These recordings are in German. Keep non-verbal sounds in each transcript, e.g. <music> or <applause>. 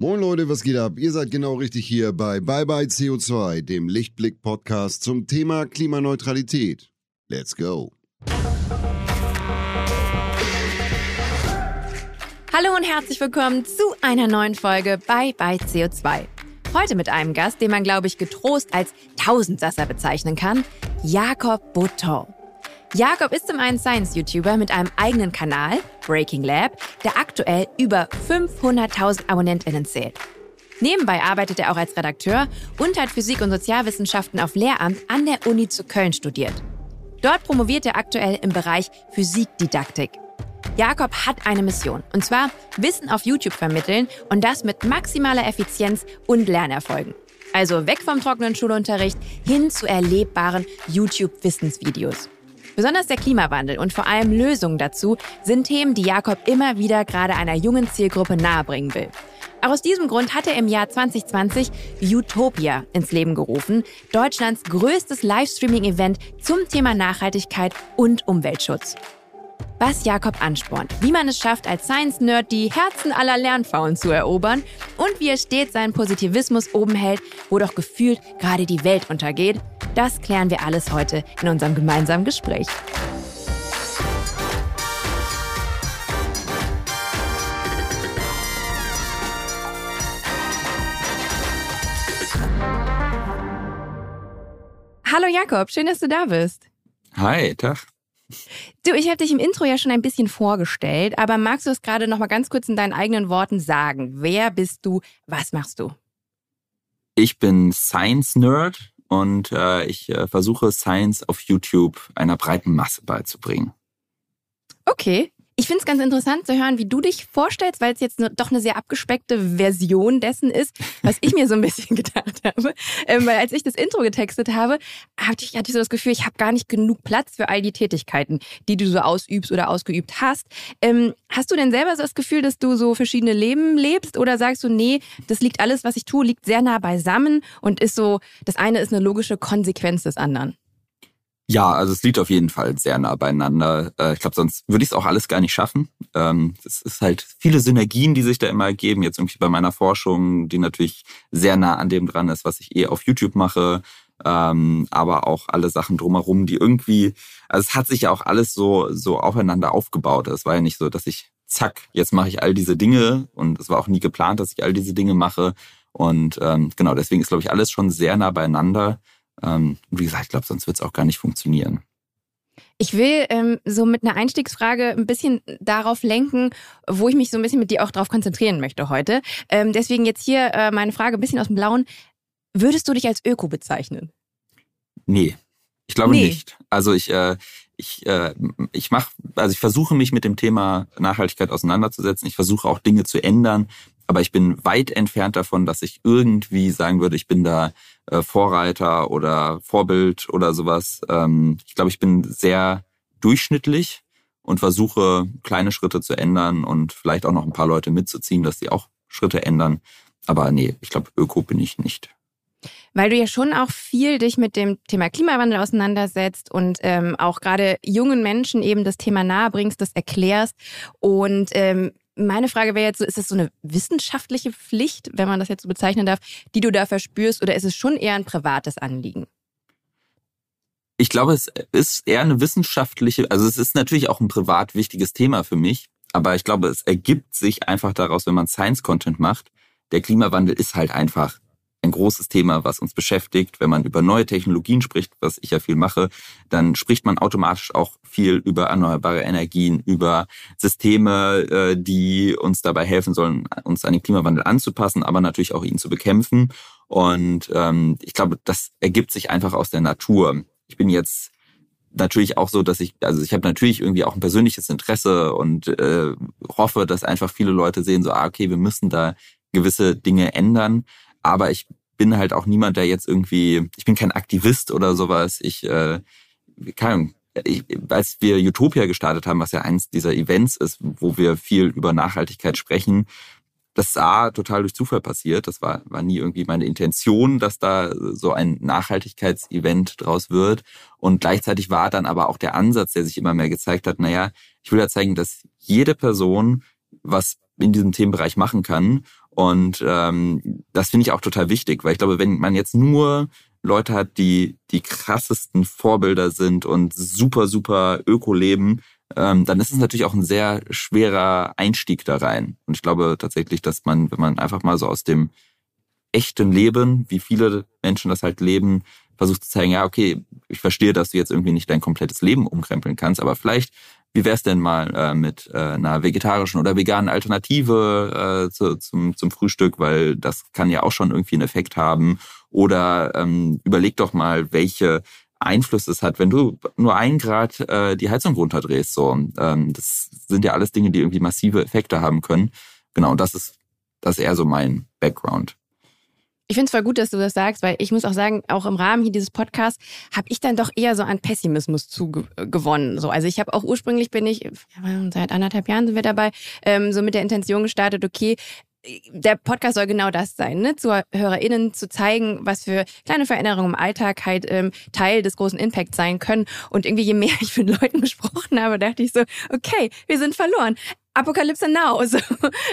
Moin Leute, was geht ab? Ihr seid genau richtig hier bei Bye Bye CO2, dem Lichtblick-Podcast zum Thema Klimaneutralität. Let's go. Hallo und herzlich willkommen zu einer neuen Folge bei Bye CO2. Heute mit einem Gast, den man, glaube ich, getrost als Tausendsasser bezeichnen kann, Jakob Bouton. Jakob ist zum einen Science-YouTuber mit einem eigenen Kanal, Breaking Lab, der aktuell über 500.000 AbonnentInnen zählt. Nebenbei arbeitet er auch als Redakteur und hat Physik und Sozialwissenschaften auf Lehramt an der Uni zu Köln studiert. Dort promoviert er aktuell im Bereich Physikdidaktik. Jakob hat eine Mission, und zwar Wissen auf YouTube vermitteln und das mit maximaler Effizienz und Lernerfolgen. Also weg vom trockenen Schulunterricht hin zu erlebbaren YouTube-Wissensvideos. Besonders der Klimawandel und vor allem Lösungen dazu sind Themen, die Jakob immer wieder gerade einer jungen Zielgruppe nahebringen will. Auch aus diesem Grund hat er im Jahr 2020 Utopia ins Leben gerufen, Deutschlands größtes Livestreaming-Event zum Thema Nachhaltigkeit und Umweltschutz. Was Jakob anspornt, wie man es schafft, als Science-Nerd die Herzen aller Lernfrauen zu erobern und wie er stets seinen Positivismus oben hält, wo doch gefühlt gerade die Welt untergeht, das klären wir alles heute in unserem gemeinsamen Gespräch. Hallo Jakob, schön, dass du da bist. Hi, Tag. Du, ich habe dich im Intro ja schon ein bisschen vorgestellt, aber magst du es gerade noch mal ganz kurz in deinen eigenen Worten sagen? Wer bist du? Was machst du? Ich bin Science Nerd und äh, ich äh, versuche Science auf YouTube einer breiten Masse beizubringen. Okay. Ich finde es ganz interessant zu hören, wie du dich vorstellst, weil es jetzt ne, doch eine sehr abgespeckte Version dessen ist, was ich mir so ein bisschen <laughs> gedacht habe. Ähm, weil als ich das Intro getextet habe, hatte ich, hatte ich so das Gefühl, ich habe gar nicht genug Platz für all die Tätigkeiten, die du so ausübst oder ausgeübt hast. Ähm, hast du denn selber so das Gefühl, dass du so verschiedene Leben lebst oder sagst du, nee, das liegt alles, was ich tue, liegt sehr nah beisammen und ist so, das eine ist eine logische Konsequenz des anderen? Ja, also es liegt auf jeden Fall sehr nah beieinander. Äh, ich glaube, sonst würde ich es auch alles gar nicht schaffen. Ähm, es ist halt viele Synergien, die sich da immer ergeben. Jetzt irgendwie bei meiner Forschung, die natürlich sehr nah an dem dran ist, was ich eh auf YouTube mache. Ähm, aber auch alle Sachen drumherum, die irgendwie, also es hat sich ja auch alles so, so aufeinander aufgebaut. Es war ja nicht so, dass ich, zack, jetzt mache ich all diese Dinge und es war auch nie geplant, dass ich all diese Dinge mache. Und ähm, genau, deswegen ist, glaube ich, alles schon sehr nah beieinander. Ähm, wie gesagt, ich glaube, sonst wird es auch gar nicht funktionieren. Ich will ähm, so mit einer Einstiegsfrage ein bisschen darauf lenken, wo ich mich so ein bisschen mit dir auch darauf konzentrieren möchte heute. Ähm, deswegen jetzt hier äh, meine Frage ein bisschen aus dem Blauen. Würdest du dich als Öko bezeichnen? Nee, ich glaube nee. nicht. Also ich, äh, ich, äh, ich mache, also ich versuche mich mit dem Thema Nachhaltigkeit auseinanderzusetzen. Ich versuche auch Dinge zu ändern, aber ich bin weit entfernt davon, dass ich irgendwie sagen würde, ich bin da äh, Vorreiter oder Vorbild oder sowas. Ähm, ich glaube, ich bin sehr durchschnittlich und versuche kleine Schritte zu ändern und vielleicht auch noch ein paar Leute mitzuziehen, dass sie auch Schritte ändern. Aber nee, ich glaube, Öko bin ich nicht. Weil du ja schon auch viel dich mit dem Thema Klimawandel auseinandersetzt und ähm, auch gerade jungen Menschen eben das Thema nahebringst, das erklärst. Und ähm, meine Frage wäre jetzt so, ist es so eine wissenschaftliche Pflicht, wenn man das jetzt so bezeichnen darf, die du da verspürst, oder ist es schon eher ein privates Anliegen? Ich glaube, es ist eher eine wissenschaftliche, also es ist natürlich auch ein privat wichtiges Thema für mich, aber ich glaube, es ergibt sich einfach daraus, wenn man Science-Content macht. Der Klimawandel ist halt einfach ein großes Thema, was uns beschäftigt. Wenn man über neue Technologien spricht, was ich ja viel mache, dann spricht man automatisch auch viel über erneuerbare Energien, über Systeme, äh, die uns dabei helfen sollen, uns an den Klimawandel anzupassen, aber natürlich auch ihn zu bekämpfen. Und ähm, ich glaube, das ergibt sich einfach aus der Natur. Ich bin jetzt natürlich auch so, dass ich, also ich habe natürlich irgendwie auch ein persönliches Interesse und äh, hoffe, dass einfach viele Leute sehen, so, ah, okay, wir müssen da gewisse Dinge ändern. Aber ich bin halt auch niemand, der jetzt irgendwie, ich bin kein Aktivist oder sowas. Ich, äh, keine Ahnung, ich, als wir Utopia gestartet haben, was ja eins dieser Events ist, wo wir viel über Nachhaltigkeit sprechen, das sah total durch Zufall passiert. Das war, war nie irgendwie meine Intention, dass da so ein Nachhaltigkeitsevent draus wird. Und gleichzeitig war dann aber auch der Ansatz, der sich immer mehr gezeigt hat, naja, ich will ja zeigen, dass jede Person was in diesem Themenbereich machen kann Und ähm, das finde ich auch total wichtig, weil ich glaube, wenn man jetzt nur Leute hat, die die krassesten Vorbilder sind und super, super Öko leben, ähm, dann ist es natürlich auch ein sehr schwerer Einstieg da rein. Und ich glaube tatsächlich, dass man, wenn man einfach mal so aus dem echten Leben, wie viele Menschen das halt leben, versucht zu zeigen, ja, okay, ich verstehe, dass du jetzt irgendwie nicht dein komplettes Leben umkrempeln kannst, aber vielleicht, wie wär's denn mal äh, mit äh, einer vegetarischen oder veganen Alternative äh, zu, zum, zum Frühstück, weil das kann ja auch schon irgendwie einen Effekt haben. Oder ähm, überleg doch mal, welche Einfluss es hat, wenn du nur ein Grad äh, die Heizung runterdrehst. So, ähm, das sind ja alles Dinge, die irgendwie massive Effekte haben können. Genau, das ist das ist eher so mein Background. Ich finde es voll gut, dass du das sagst, weil ich muss auch sagen, auch im Rahmen hier dieses Podcasts habe ich dann doch eher so an Pessimismus zugewonnen. So, also ich habe auch ursprünglich bin ich, seit anderthalb Jahren sind wir dabei, ähm, so mit der Intention gestartet, okay, der Podcast soll genau das sein, ne? zu HörerInnen zu zeigen, was für kleine Veränderungen im Alltag halt ähm, Teil des großen Impacts sein können. Und irgendwie je mehr <laughs> ich mit Leuten gesprochen habe, dachte ich so, okay, wir sind verloren. Apokalypse now. <laughs> So,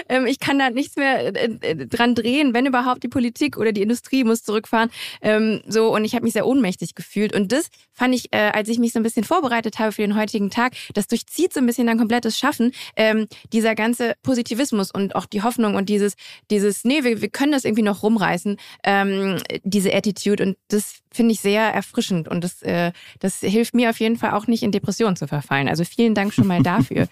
ähm, ich kann da nichts mehr äh, äh, dran drehen, wenn überhaupt die Politik oder die Industrie muss zurückfahren. Ähm, so und ich habe mich sehr ohnmächtig gefühlt und das fand ich, äh, als ich mich so ein bisschen vorbereitet habe für den heutigen Tag, das durchzieht so ein bisschen dein komplettes Schaffen. Ähm, dieser ganze Positivismus und auch die Hoffnung und dieses, dieses, nee, wir, wir können das irgendwie noch rumreißen, ähm, diese Attitude und das finde ich sehr erfrischend und das, äh, das hilft mir auf jeden Fall auch nicht in Depressionen zu verfallen. Also vielen Dank schon mal <laughs> dafür.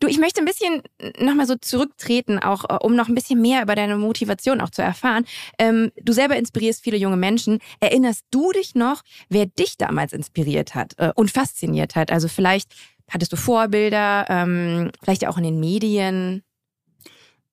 Du, ich möchte ein bisschen nochmal so zurücktreten, auch äh, um noch ein bisschen mehr über deine Motivation auch zu erfahren. Ähm, du selber inspirierst viele junge Menschen. Erinnerst du dich noch, wer dich damals inspiriert hat äh, und fasziniert hat? Also vielleicht hattest du Vorbilder, ähm, vielleicht auch in den Medien?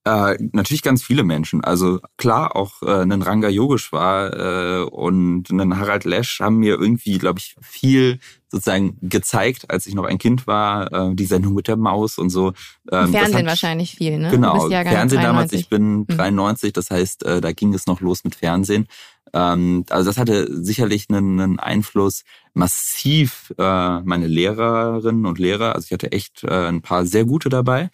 Äh, natürlich ganz viele Menschen. Also klar, auch äh, einen Ranga Yogeshwar äh, und einen Harald Lesch haben mir irgendwie, glaube ich, viel sozusagen gezeigt, als ich noch ein Kind war, äh, die Sendung mit der Maus und so. Ähm, Fernsehen hat, wahrscheinlich viel, ne? Genau, Fernsehen 93. damals, ich bin 93, hm. das heißt, äh, da ging es noch los mit Fernsehen. Ähm, also das hatte sicherlich einen, Einfluss. Massiv äh, meine Lehrerinnen und Lehrer, also ich hatte echt äh, ein paar sehr gute dabei.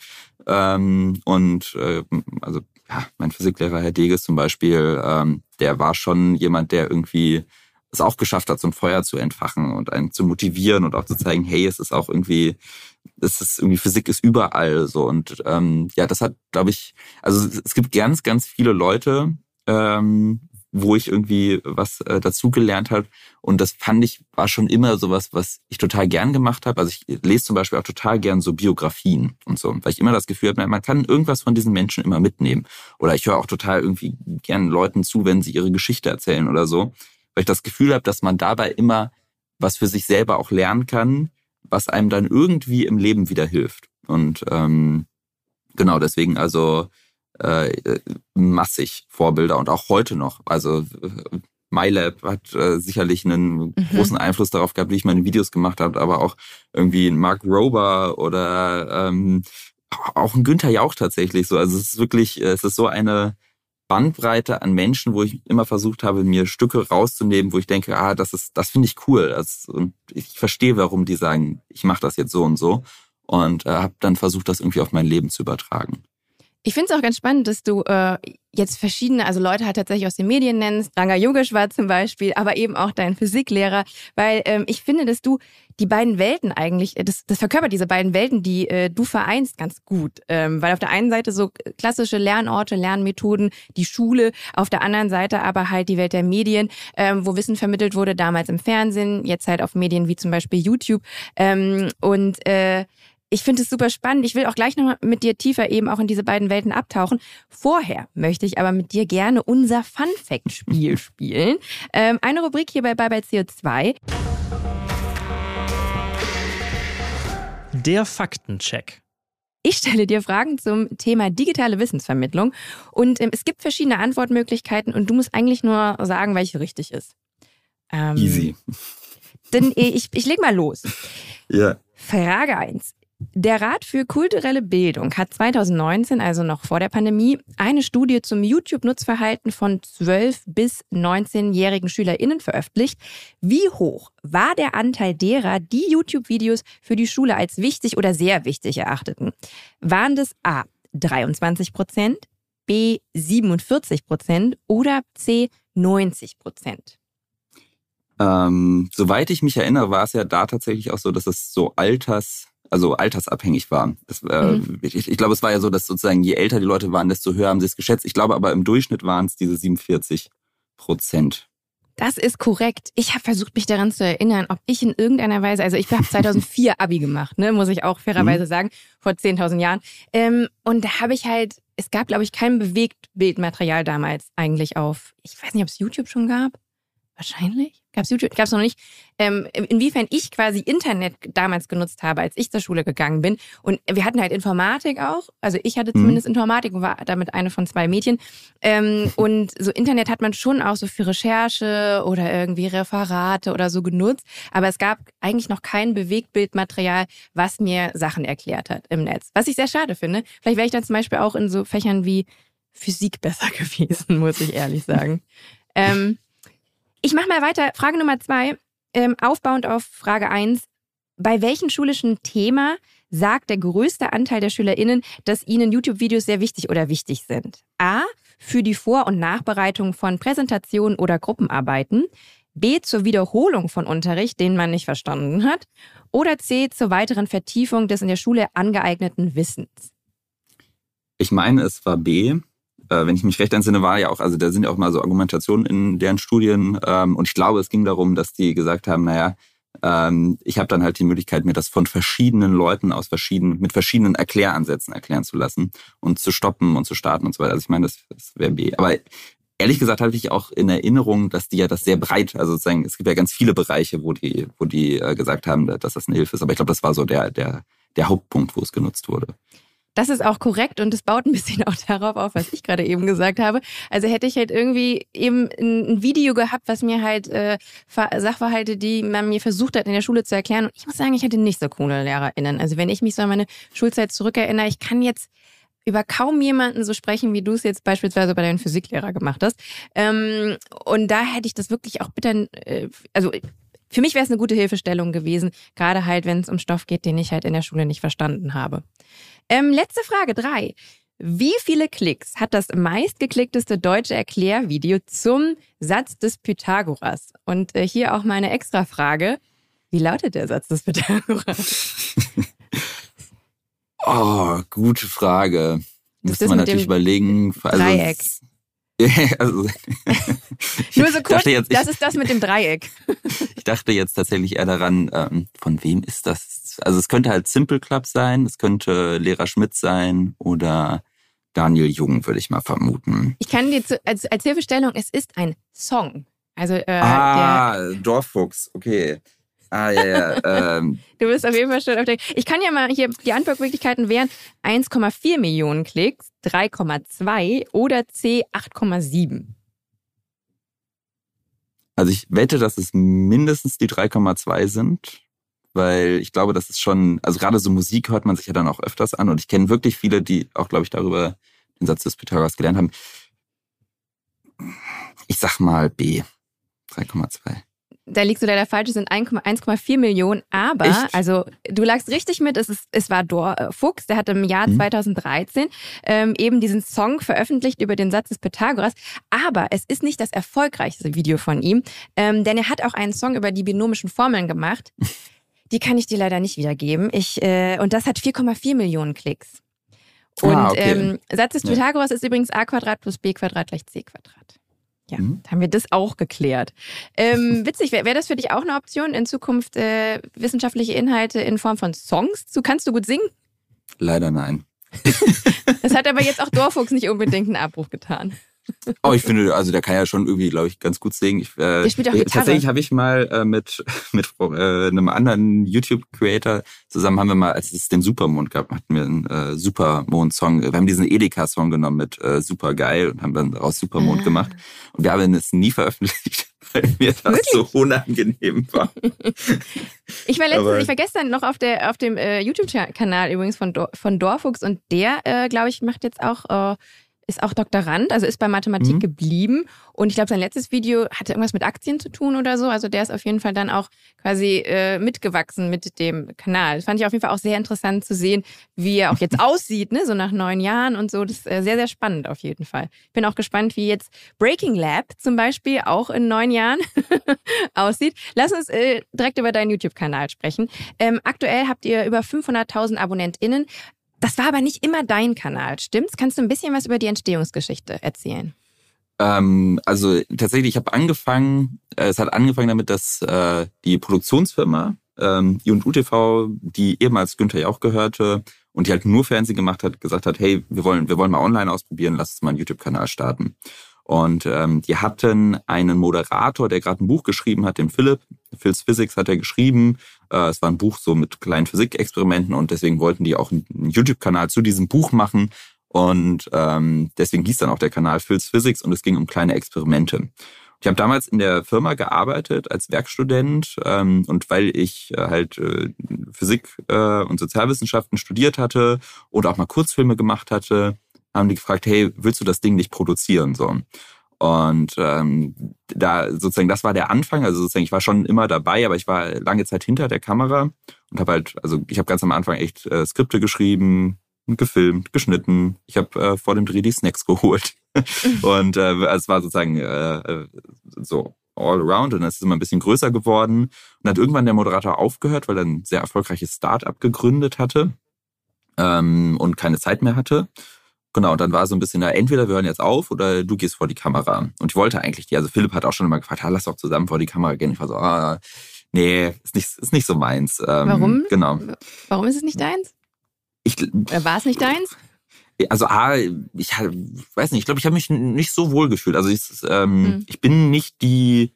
Ähm, und äh, also ja, mein Physiklehrer Herr Deges zum Beispiel, ähm, der war schon jemand, der irgendwie es auch geschafft hat, so ein Feuer zu entfachen und einen zu motivieren und auch zu zeigen, hey, es ist auch irgendwie, es ist irgendwie Physik ist überall so und ähm, ja, das hat, glaube ich, also es gibt ganz, ganz viele Leute, ähm, wo ich irgendwie was äh, dazugelernt habe. Und das fand ich, war schon immer sowas, was ich total gern gemacht habe. Also ich lese zum Beispiel auch total gern so Biografien und so, weil ich immer das Gefühl habe, man kann irgendwas von diesen Menschen immer mitnehmen. Oder ich höre auch total irgendwie gern Leuten zu, wenn sie ihre Geschichte erzählen oder so. Weil ich das Gefühl habe, dass man dabei immer was für sich selber auch lernen kann, was einem dann irgendwie im Leben wieder hilft. Und ähm, genau deswegen also äh, massig Vorbilder und auch heute noch. Also äh, MyLab hat äh, sicherlich einen mhm. großen Einfluss darauf gehabt, wie ich meine Videos gemacht habe, aber auch irgendwie ein Mark Rober oder ähm, auch ein Günther Jauch tatsächlich so. Also es ist wirklich, es ist so eine Bandbreite an Menschen, wo ich immer versucht habe, mir Stücke rauszunehmen, wo ich denke, ah, das ist, das finde ich cool. Das, und ich verstehe, warum die sagen, ich mache das jetzt so und so. Und äh, habe dann versucht, das irgendwie auf mein Leben zu übertragen. Ich finde es auch ganz spannend, dass du äh, jetzt verschiedene, also Leute halt tatsächlich aus den Medien nennst, Ranga Yogeshwar zum Beispiel, aber eben auch dein Physiklehrer, weil ähm, ich finde, dass du die beiden Welten eigentlich, äh, das, das verkörpert diese beiden Welten, die äh, du vereinst, ganz gut. Ähm, weil auf der einen Seite so klassische Lernorte, Lernmethoden, die Schule, auf der anderen Seite aber halt die Welt der Medien, ähm, wo Wissen vermittelt wurde, damals im Fernsehen, jetzt halt auf Medien wie zum Beispiel YouTube. Ähm, und äh, ich finde es super spannend. Ich will auch gleich noch mit dir tiefer eben auch in diese beiden Welten abtauchen. Vorher möchte ich aber mit dir gerne unser Fun Fact Spiel spielen. Ähm, eine Rubrik hier bei Bye Bye CO2. Der Faktencheck. Ich stelle dir Fragen zum Thema digitale Wissensvermittlung und ähm, es gibt verschiedene Antwortmöglichkeiten und du musst eigentlich nur sagen, welche richtig ist. Ähm, Easy. Denn ich, ich leg mal los. <laughs> Ja. Frage 1. Der Rat für kulturelle Bildung hat 2019, also noch vor der Pandemie, eine Studie zum YouTube-Nutzverhalten von 12 bis 19-jährigen SchülerInnen veröffentlicht. Wie hoch war der Anteil derer, die YouTube-Videos für die Schule als wichtig oder sehr wichtig erachteten? Waren das A 23 Prozent, B 47 Prozent oder C 90 Prozent? Ähm, soweit ich mich erinnere, war es ja da tatsächlich auch so, dass es so alters, also altersabhängig war. Das, äh, Mhm. ich, ich glaube, es war ja so, dass sozusagen je älter die Leute waren, desto höher haben sie es geschätzt. Ich glaube aber im Durchschnitt waren es diese 47 Prozent. Das ist korrekt. Ich habe versucht, mich daran zu erinnern, ob ich in irgendeiner Weise, also ich habe 2004 <laughs> Abi gemacht, ne, muss ich auch fairerweise sagen, vor 10.000 Jahren. Ähm, und da habe ich halt, es gab, glaube ich, kein Bewegtbildmaterial damals eigentlich auf, ich weiß nicht, ob es YouTube schon gab. Wahrscheinlich. Gab es YouTube? Gab es noch nicht. Ähm, inwiefern ich quasi Internet damals genutzt habe, als ich zur Schule gegangen bin. Und wir hatten halt Informatik auch. Also ich hatte Mhm. zumindest Informatik und war damit eine von zwei Mädchen. Ähm, <laughs> und so Internet hat man schon auch so für Recherche oder irgendwie Referate oder so genutzt. Aber es gab eigentlich noch kein Bewegtbildmaterial, was mir Sachen erklärt hat im Netz. Was ich sehr schade finde. Vielleicht wäre ich dann zum Beispiel auch in so Fächern wie Physik besser <laughs> gewesen, muss ich ehrlich sagen. ähm, ich mache mal weiter. Frage Nummer zwei, ähm, aufbauend auf Frage eins. Bei welchem schulischen Thema sagt der größte Anteil der SchülerInnen, dass ihnen YouTube-Videos sehr wichtig oder wichtig sind? A. Für die Vor- und Nachbereitung von Präsentationen oder Gruppenarbeiten. B. Zur Wiederholung von Unterricht, den man nicht verstanden hat. Oder C. Zur weiteren Vertiefung des in der Schule angeeigneten Wissens. Ich meine, es war B. Äh, wenn ich mich recht entsinne, war ja auch, also da sind ja auch mal so Argumentationen in deren Studien. Ähm, und ich glaube, es ging darum, dass die gesagt haben, naja, ähm, ich habe dann halt die Möglichkeit, mir das von verschiedenen Leuten aus verschiedenen, mit verschiedenen Erkläransätzen erklären zu lassen und zu stoppen und zu starten und so weiter. Also ich meine, das, das wäre B. Aber ehrlich gesagt hatte ich auch in Erinnerung, dass die ja das sehr breit, also sozusagen, es gibt ja ganz viele Bereiche, wo die, wo die äh, gesagt haben, dass das eine Hilfe ist. Aber ich glaube, das war so der, der, der Hauptpunkt, wo es genutzt wurde. Das ist auch korrekt und es baut ein bisschen auch darauf auf, was ich gerade eben gesagt habe. Also hätte ich halt irgendwie eben ein, Video gehabt, was mir halt äh, Sachverhalte, die man mir versucht hat in der Schule zu erklären. Und ich muss sagen, ich hatte nicht so coole LehrerInnen. Also wenn ich mich so an meine Schulzeit zurückerinnere, ich kann jetzt über kaum jemanden so sprechen, wie du es jetzt beispielsweise bei deinem Physiklehrer gemacht hast. Ähm, und da hätte ich das wirklich auch bitte, äh, also für mich wäre es eine gute Hilfestellung gewesen, gerade halt, wenn es um Stoff geht, den ich halt in der Schule nicht verstanden habe. Ähm, letzte Frage drei. Wie viele Klicks hat das meistgeklickteste deutsche Erklärvideo zum Satz des Pythagoras? Und äh, hier auch meine extra Frage. Wie lautet der Satz des Pythagoras? <laughs> oh, gute Frage. Müsste man natürlich überlegen. Also, Dreieck. <laughs> also, Nur so kurz, jetzt, das ich, ist das mit dem Dreieck. <laughs> ich dachte jetzt tatsächlich eher daran, ähm, von wem ist das? Also es könnte halt Simple Club sein, es könnte Lehrer Schmidt sein oder Daniel Jung, würde ich mal vermuten. Ich kann dir zu, als, als Hilfestellung, es ist ein Song. Also äh, ah, Dorffuchs, okay. Ah, ja, ja. ähm, du bist auf jeden Fall schon auf der. Ich kann ja mal hier, die Antwortmöglichkeiten wären 1,4 Millionen Klicks, 3,2 oder C 8,7. also ich wette, dass es mindestens die 3,2 sind, weil ich glaube, das ist schon, also gerade so Musik hört man sich ja dann auch öfters an und ich kenne wirklich viele, die auch, glaube ich, darüber den Satz des Pythagoras gelernt haben. Ich sag mal B. 3,2. Da liegst du leider falsch, es sind 1,4 Millionen, aber, Echt? also du lagst richtig mit, es, ist, es war Dor äh, Fuchs, der hat im Jahr Mhm. 2013 ähm, eben diesen Song veröffentlicht über den Satz des Pythagoras, aber es ist nicht das erfolgreichste Video von ihm, ähm, denn er hat auch einen Song über die binomischen Formeln gemacht. <laughs> Die kann ich dir leider nicht wiedergeben. Ich, äh, und das hat 4,4 Millionen Klicks. Und Ah, okay. ähm, Satz des Ja. Pythagoras ist übrigens a Quadrat plus b Quadrat gleich c Quadrat. Ja, Mhm. haben wir das auch geklärt. Ähm, <laughs> witzig, wäre wär das für dich auch eine Option, in Zukunft äh, wissenschaftliche Inhalte in Form von Songs zu? Kannst du gut singen? Leider nein. <laughs> Das hat aber jetzt auch <laughs> Dorfuchs nicht unbedingt einen Abbruch getan. Oh, ich finde, also der kann ja schon irgendwie, glaube ich, ganz gut singen. Ich, äh, Der spielt auch Gitarre. Tatsächlich habe ich mal äh, mit <laughs> mit äh, einem anderen YouTube-Creator zusammen haben wir mal, als es den Supermond gab, hatten wir einen äh, Supermond-Song. Wir haben diesen Edeka-Song genommen mit äh, Super geil und haben dann daraus Supermond Ah. gemacht. Und wir haben es nie veröffentlicht, <laughs> weil mir das Wirklich? so unangenehm war. Ich war letztens, Aber- ich war gestern noch auf der auf dem äh, YouTube-Kanal übrigens von, Dor von Dorfuchs und der, äh, glaube ich, macht jetzt auch äh, ist auch Doktorand, also ist bei Mathematik mhm. geblieben. Und ich glaube, sein letztes Video hatte irgendwas mit Aktien zu tun oder so. Also der ist auf jeden Fall dann auch quasi äh, mitgewachsen mit dem Kanal. Das fand ich auf jeden Fall auch sehr interessant zu sehen, wie er auch jetzt <laughs> aussieht, ne? so nach neun Jahren und so. Das ist äh, sehr, sehr spannend auf jeden Fall. Ich bin auch gespannt, wie jetzt Breaking Lab zum Beispiel auch in neun Jahren <laughs> aussieht. Lass uns äh, direkt über deinen YouTube-Kanal sprechen. Ähm, aktuell habt ihr über 500.000 AbonnentInnen. Das war aber nicht immer dein Kanal, stimmt's? Kannst du ein bisschen was über die Entstehungsgeschichte erzählen? Ähm, also tatsächlich, ich habe angefangen, äh, es hat angefangen damit, dass äh, die Produktionsfirma ähm, I&U TV, die ehemals Günther ja auch gehörte und die halt nur Fernsehen gemacht hat, gesagt hat, hey, wir wollen, wir wollen mal online ausprobieren, lass uns mal einen YouTube-Kanal starten. Und ähm, die hatten einen Moderator, der gerade ein Buch geschrieben hat, den Philipp. Phil's Physics hat er geschrieben. Äh, es war ein Buch so mit kleinen Physikexperimenten und deswegen wollten die auch einen YouTube-Kanal zu diesem Buch machen. Und ähm, deswegen hieß dann auch der Kanal Phil's Physics und es ging um kleine Experimente. Ich habe damals in der Firma gearbeitet als Werkstudent ähm, und weil ich äh, halt äh, Physik äh, und Sozialwissenschaften studiert hatte oder auch mal Kurzfilme gemacht hatte, haben die gefragt, hey, willst du das Ding nicht produzieren? So. Und ähm, da sozusagen, das war der Anfang. Also sozusagen, ich war schon immer dabei, aber ich war lange Zeit hinter der Kamera und habe halt, also ich habe ganz am Anfang echt äh, Skripte geschrieben, gefilmt, geschnitten. Ich habe äh, vor dem Dreh die Snacks <laughs> geholt. und äh, es war sozusagen äh, äh, so all around und es ist immer ein bisschen größer geworden. Und hat irgendwann der Moderator aufgehört, weil er ein sehr erfolgreiches Start-up gegründet hatte ähm, und keine Zeit mehr hatte. Genau, und dann war so ein bisschen, na, entweder wir hören jetzt auf oder du gehst vor die Kamera. Und ich wollte eigentlich die, also Philipp hat auch schon immer gefragt, ah, lass doch zusammen vor die Kamera gehen. Ich war so, ah, nee, ist nicht, ist nicht so meins. Ähm, Warum? Genau. Warum ist es nicht deins? Ich, war es nicht deins? Also A, ich weiß nicht, ich glaube, ich habe mich nicht so wohl gefühlt. Also ich, ähm, hm. ich bin nicht die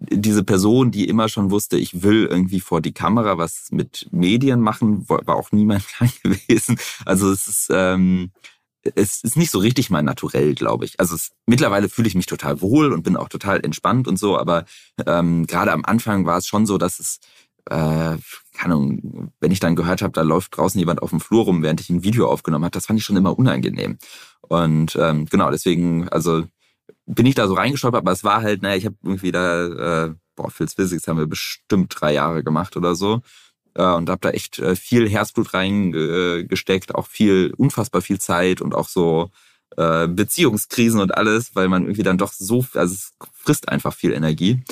diese Person, die immer schon wusste, ich will irgendwie vor die Kamera was mit Medien machen, war auch nie mein <laughs> Plan gewesen. Also es ist ähm, es ist nicht so richtig mein Naturell, glaube ich. Also es, mittlerweile fühle ich mich total wohl und bin auch total entspannt und so, aber ähm, gerade am Anfang war es schon so, dass es, äh, keine Ahnung, wenn ich dann gehört habe, da läuft draußen jemand auf dem Flur rum, während ich ein Video aufgenommen habe, das fand ich schon immer unangenehm. Und ähm, genau, deswegen, also bin ich da so reingestolpert, aber es war halt, naja, ich habe irgendwie da, äh, boah, Phil's Physics haben wir bestimmt drei Jahre gemacht oder so und habe da echt äh, viel Herzblut reingesteckt, auch viel, unfassbar viel Zeit und auch so äh, Beziehungskrisen und alles, weil man irgendwie dann doch so, also es frisst einfach viel Energie.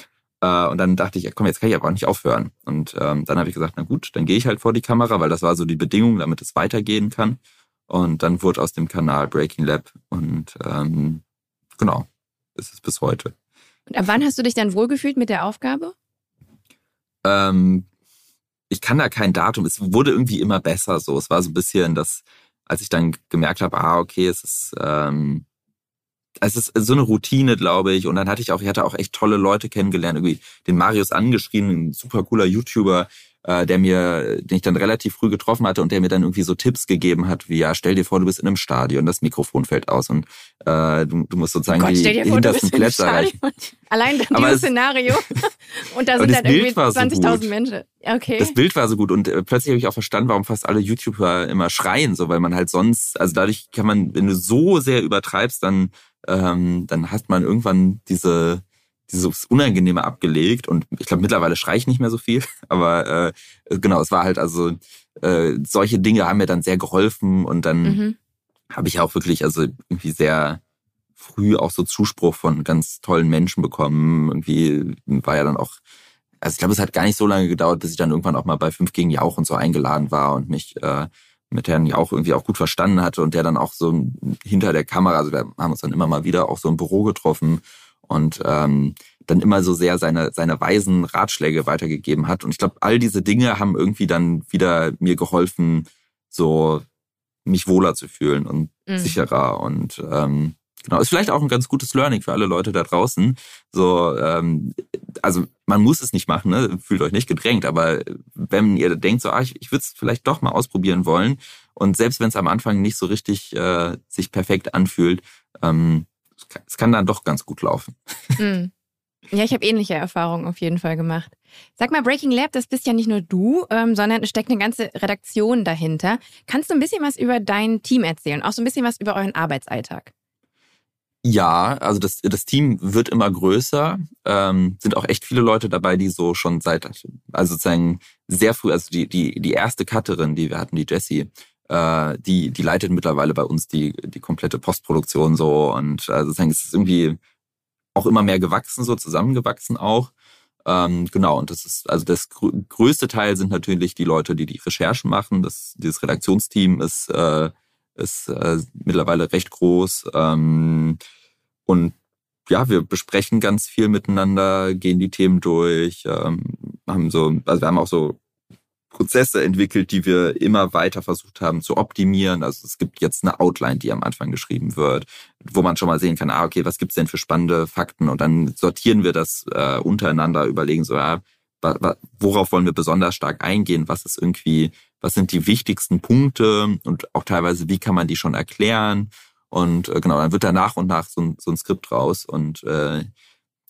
Äh, und dann dachte ich, ja, komm, jetzt kann ich aber auch nicht aufhören. Und ähm, dann habe ich gesagt, na gut, dann gehe ich halt vor die Kamera, weil das war so die Bedingung, damit es weitergehen kann. Und dann wurde aus dem Kanal Breaking Lab und ähm, genau, ist es bis heute. Und ab wann hast du dich dann wohlgefühlt mit der Aufgabe? Ähm, ich kann da kein Datum. Es wurde irgendwie immer besser so. Es war so ein bisschen das, als ich dann gemerkt habe, ah, okay, es ist, ähm, es ist so eine Routine, glaube ich. Und dann hatte ich auch, ich hatte auch echt tolle Leute kennengelernt, irgendwie den Marius angeschrieben, ein super cooler YouTuber, äh, der mir, den ich dann relativ früh getroffen hatte und der mir dann irgendwie so Tipps gegeben hat, wie ja, stell dir vor, du bist in einem Stadion, das Mikrofon fällt aus und äh, du, du musst sozusagen oh Gott, die vor, hintersten Plätze erreichen. Allein dann dieses Szenario. <laughs> Und da sind dann irgendwie 20.000 so Menschen. Okay. Das Bild war so gut und äh, plötzlich habe ich auch verstanden, warum fast alle YouTuber immer schreien, so weil man halt sonst, also dadurch kann man, wenn du so sehr übertreibst, dann ähm, dann hat man irgendwann diese dieses Unangenehme abgelegt und ich glaube mittlerweile schreie ich nicht mehr so viel, <laughs> aber äh, genau, es war halt also äh, solche Dinge haben mir dann sehr geholfen und dann mhm. habe ich auch wirklich also irgendwie sehr früh auch so Zuspruch von ganz tollen Menschen bekommen. Irgendwie war ja dann auch, also ich glaube, es hat gar nicht so lange gedauert, bis ich dann irgendwann auch mal bei Fünf gegen Jauch und so eingeladen war und mich äh, mit Herrn Jauch irgendwie auch gut verstanden hatte und der dann auch so hinter der Kamera, also wir haben uns dann immer mal wieder auch so im Büro getroffen und ähm, dann immer so sehr seine, seine weisen Ratschläge weitergegeben hat. Und ich glaube, all diese Dinge haben irgendwie dann wieder mir geholfen, so mich wohler zu fühlen und mhm. sicherer. Und ähm, genau, ist vielleicht auch ein ganz gutes Learning für alle Leute da draußen. So, ähm, also man muss es nicht machen, ne? fühlt euch nicht gedrängt, aber wenn ihr denkt, so, ah, ich, ich würde es vielleicht doch mal ausprobieren wollen, und selbst wenn es am Anfang nicht so richtig äh, sich perfekt anfühlt, ähm, es kann dann doch ganz gut laufen. Mhm. Ja, ich habe ähnliche Erfahrungen auf jeden Fall gemacht. Sag mal, Breaking Lab, das bist ja nicht nur du, ähm, sondern es steckt eine ganze Redaktion dahinter. Kannst du ein bisschen was über dein Team erzählen? Auch so ein bisschen was über euren Arbeitsalltag? Ja, also das, das Team wird immer größer. Ähm, sind auch echt viele Leute dabei, die so schon seit, also sozusagen sehr früh, also die, die, die erste Cutterin, die wir hatten, die Jessie, äh, die, die leitet mittlerweile bei uns die, die komplette Postproduktion so und äh, sozusagen es ist irgendwie auch immer mehr gewachsen, so zusammengewachsen auch. Ähm, genau, und das ist, also das größte Teil sind natürlich die Leute, die die Recherchen machen. Das, dieses Redaktionsteam ist, äh, ist äh, mittlerweile recht groß. Ähm, und ja, wir besprechen ganz viel miteinander, gehen die Themen durch, ähm, haben so, also wir haben auch so Prozesse entwickelt, die wir immer weiter versucht haben zu optimieren. Also es gibt jetzt eine Outline, die am Anfang geschrieben wird, wo man schon mal sehen kann, ah, okay, was gibt's denn für spannende Fakten? Und dann sortieren wir das äh, untereinander, überlegen so, ja, worauf wollen wir besonders stark eingehen? Was ist irgendwie, was sind die wichtigsten Punkte und auch teilweise, wie kann man die schon erklären? Und äh, genau, dann wird da nach und nach so ein, so ein Skript raus. Und äh,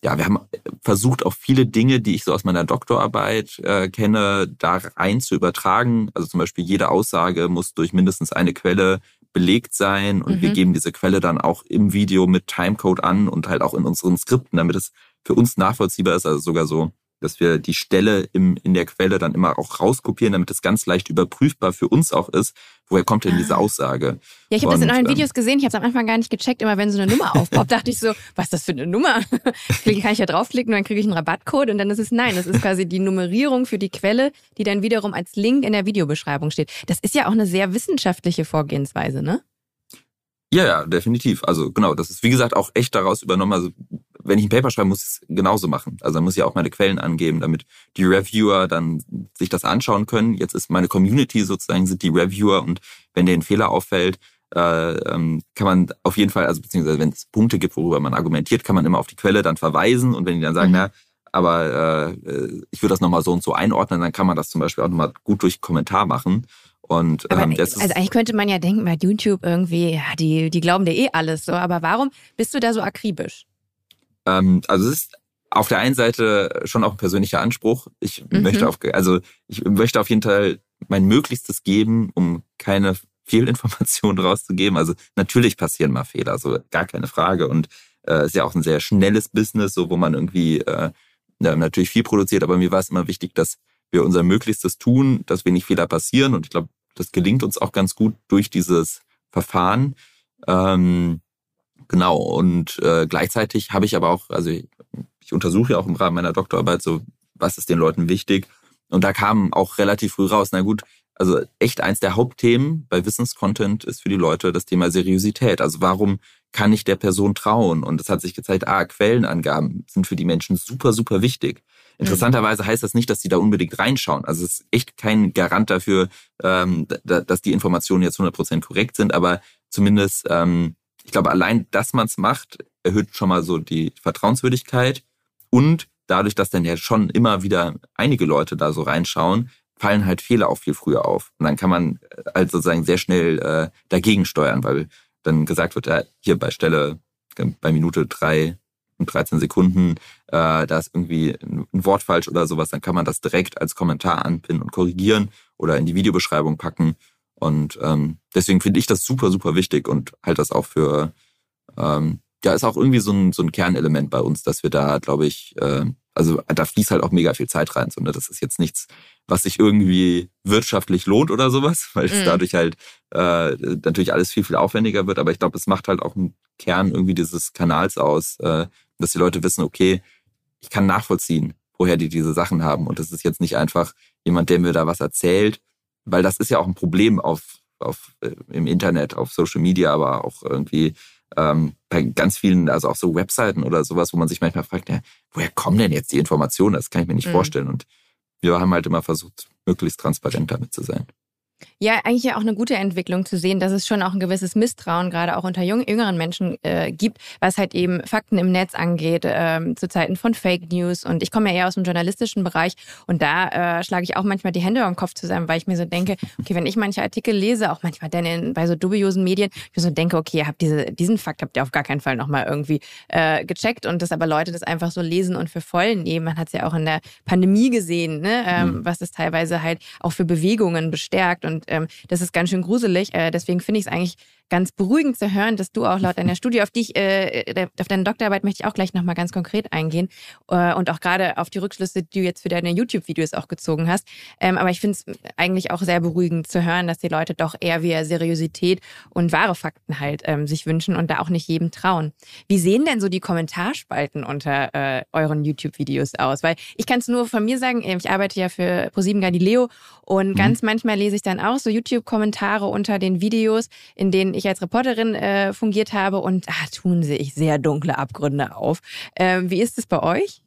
ja, wir haben versucht, auch viele Dinge, die ich so aus meiner Doktorarbeit äh, kenne, da rein zu übertragen. Also zum Beispiel jede Aussage muss durch mindestens eine Quelle belegt sein und mhm. wir geben diese Quelle dann auch im Video mit Timecode an und halt auch in unseren Skripten, damit es für uns nachvollziehbar ist. Also sogar so dass wir die Stelle im, in der Quelle dann immer auch rauskopieren, damit es ganz leicht überprüfbar für uns auch ist, woher kommt denn diese ah. Aussage. Ja, ich habe das in euren ähm, Videos gesehen, ich habe es am Anfang gar nicht gecheckt, immer wenn so eine Nummer aufpoppt, dachte ich so, was ist das für eine Nummer? Kann ich ja draufklicken und dann kriege ich einen Rabattcode und dann ist es nein, das ist quasi die Nummerierung für die Quelle, die dann wiederum als Link in der Videobeschreibung steht. Das ist ja auch eine sehr wissenschaftliche Vorgehensweise, ne? Ja, ja, definitiv. Also genau, das ist wie gesagt auch echt daraus übernommen. Also wenn ich ein Paper schreibe, muss ich es genauso machen. Also dann muss ich auch meine Quellen angeben, damit die Reviewer dann sich das anschauen können. Jetzt ist meine Community sozusagen, sind die Reviewer und wenn denen Fehler auffällt, äh, ähm, kann man auf jeden Fall, also beziehungsweise wenn es Punkte gibt, worüber man argumentiert, kann man immer auf die Quelle dann verweisen und wenn die dann sagen, mhm. na, aber äh, ich würde das nochmal so und so einordnen, dann kann man das zum Beispiel auch nochmal gut durch Kommentar machen. Und, ähm, das also eigentlich könnte man ja denken, bei YouTube irgendwie, ja, die, die glauben dir eh alles so. Aber warum bist du da so akribisch? Ähm, also es ist auf der einen Seite schon auch ein persönlicher Anspruch. Ich mhm. möchte auf, also ich möchte auf jeden Fall mein Möglichstes geben, um keine Fehlinformationen <laughs> rauszugeben. Also natürlich passieren mal Fehler, so gar keine Frage. Und äh, ist ja auch ein sehr schnelles Business, so wo man irgendwie äh, natürlich viel produziert. Aber mir war es immer wichtig, dass wir unser Möglichstes tun, dass wenig Fehler passieren. Und ich glaube, das gelingt uns auch ganz gut durch dieses Verfahren. Ähm, genau, und äh, gleichzeitig habe ich aber auch, also ich, ich untersuche ja auch im Rahmen meiner Doktorarbeit so, was ist den Leuten wichtig. Und da kam auch relativ früh raus, na gut, also echt eins der Hauptthemen bei Wissenscontent ist für die Leute das Thema Seriosität. Also warum kann ich der Person trauen? Und es hat sich gezeigt, ah, Quellenangaben sind für die Menschen super, super wichtig. Interessanterweise heißt das nicht, dass die da unbedingt reinschauen. Also es ist echt kein Garant dafür, ähm, dass die Informationen jetzt 100% korrekt sind, aber zumindest, ähm, ich glaube, allein, dass man es macht, erhöht schon mal so die Vertrauenswürdigkeit und dadurch, dass dann ja schon immer wieder einige Leute da so reinschauen, fallen halt Fehler auch viel früher auf. Und dann kann man halt sozusagen sehr schnell äh, dagegen steuern, weil dann gesagt wird, ja, hier bei Stelle bei Minute drei und 13 Sekunden, äh, da ist irgendwie ein Wort falsch oder sowas, dann kann man das direkt als Kommentar anpinnen und korrigieren oder in die Videobeschreibung packen. Und ähm, deswegen finde ich das super, super wichtig und halt das auch für, ähm, ja, ist auch irgendwie so ein, so ein Kernelement bei uns, dass wir da, glaube ich, äh, also da fließt halt auch mega viel Zeit rein. So, ne? Das ist jetzt nichts, was sich irgendwie wirtschaftlich lohnt oder sowas, <laughs> weil es mhm. dadurch halt äh, natürlich alles viel, viel aufwendiger wird. Aber ich glaube, es macht halt auch einen Kern irgendwie dieses Kanals aus, äh, dass die Leute wissen, okay, ich kann nachvollziehen, woher die diese Sachen haben. Und das ist jetzt nicht einfach jemand, der mir da was erzählt, weil das ist ja auch ein Problem auf, auf äh, im Internet, auf Social Media, aber auch irgendwie ähm, bei ganz vielen, also auch so Webseiten oder sowas, wo man sich manchmal fragt, ja, woher kommen denn jetzt die Informationen? Das kann ich mir nicht mhm. vorstellen. Und wir haben halt immer versucht, möglichst transparent damit zu sein. Ja, eigentlich ja auch eine gute Entwicklung zu sehen, dass es schon auch ein gewisses Misstrauen gerade auch unter jung, jüngeren Menschen äh, gibt, was halt eben Fakten im Netz angeht, ähm, zu Zeiten von Fake News. Und ich komme ja eher aus dem journalistischen Bereich und da äh, schlage ich auch manchmal die Hände am Kopf zusammen, weil ich mir so denke, okay, wenn ich manche Artikel lese, auch manchmal dann in, bei so dubiosen Medien, ich mir so denke, okay, ihr habt diese, diesen Fakt habt ihr auf gar keinen Fall nochmal irgendwie äh, gecheckt und dass aber Leute das einfach so lesen und für voll nehmen. Man hat es ja auch in der Pandemie gesehen, ne? ähm, mhm. was es teilweise halt auch für Bewegungen bestärkt und ähm, das ist ganz schön gruselig. Äh, deswegen finde ich es eigentlich ganz beruhigend zu hören, dass du auch laut deiner <laughs> Studie, auf die ich, äh, auf deine Doktorarbeit möchte ich auch gleich nochmal ganz konkret eingehen äh, und auch gerade auf die Rückschlüsse, die du jetzt für deine YouTube-Videos auch gezogen hast. Ähm, aber ich finde es eigentlich auch sehr beruhigend zu hören, dass die Leute doch eher wieder Seriosität und wahre Fakten halt ähm, sich wünschen und da auch nicht jedem trauen. Wie sehen denn so die Kommentarspalten unter äh, euren YouTube-Videos aus? Weil ich kann es nur von mir sagen, ich arbeite ja für ProSieben Galileo und mhm. ganz manchmal lese ich dann auch so YouTube-Kommentare unter den Videos, in denen ich als Reporterin äh, fungiert habe und da tun sich sehr dunkle Abgründe auf. Ähm, wie ist es bei euch?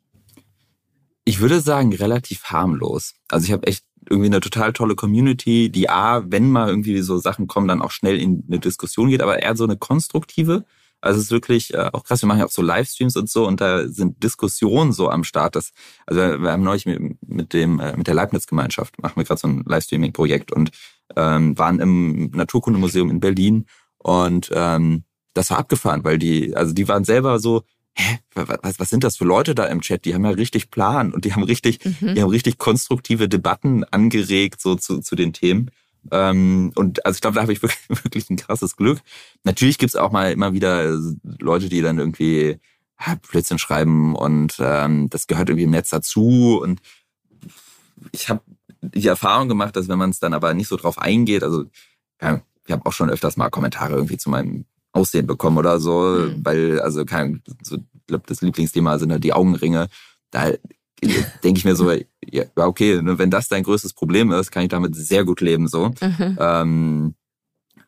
Ich würde sagen, relativ harmlos. Also ich habe echt irgendwie eine total tolle Community, die A, wenn mal irgendwie so Sachen kommen, dann auch schnell in eine Diskussion geht, aber eher so eine konstruktive. Also es ist wirklich äh, auch krass, wir machen ja auch so Livestreams und so und da sind Diskussionen so am Start. Das, also wir haben neulich mit, mit dem äh, mit der Leibniz-Gemeinschaft, machen wir gerade so ein Livestreaming-Projekt und ähm, waren im Naturkundemuseum in Berlin und ähm, das war abgefahren, weil die, also die waren selber so, hä, was, was sind das für Leute da im Chat? Die haben ja richtig Plan und die haben richtig, mhm. die haben richtig konstruktive Debatten angeregt so zu, zu den Themen. Ähm, und also ich glaube, da habe ich wirklich, <laughs> wirklich ein krasses Glück. Natürlich gibt's auch mal immer wieder Leute, die dann irgendwie ja, Blödsinn schreiben und ähm, das gehört irgendwie im Netz dazu. Und ich habe die Erfahrung gemacht, dass wenn man es dann aber nicht so drauf eingeht, also ja, ich habe auch schon öfters mal Kommentare irgendwie zu meinem Aussehen bekommen oder so, mhm. weil, also kein, so, ich glaube, das Lieblingsthema sind halt die Augenringe. Da <laughs> denke ich mir so, ja, okay, ne, wenn das dein größtes Problem ist, kann ich damit sehr gut leben, so. Mhm. Ähm,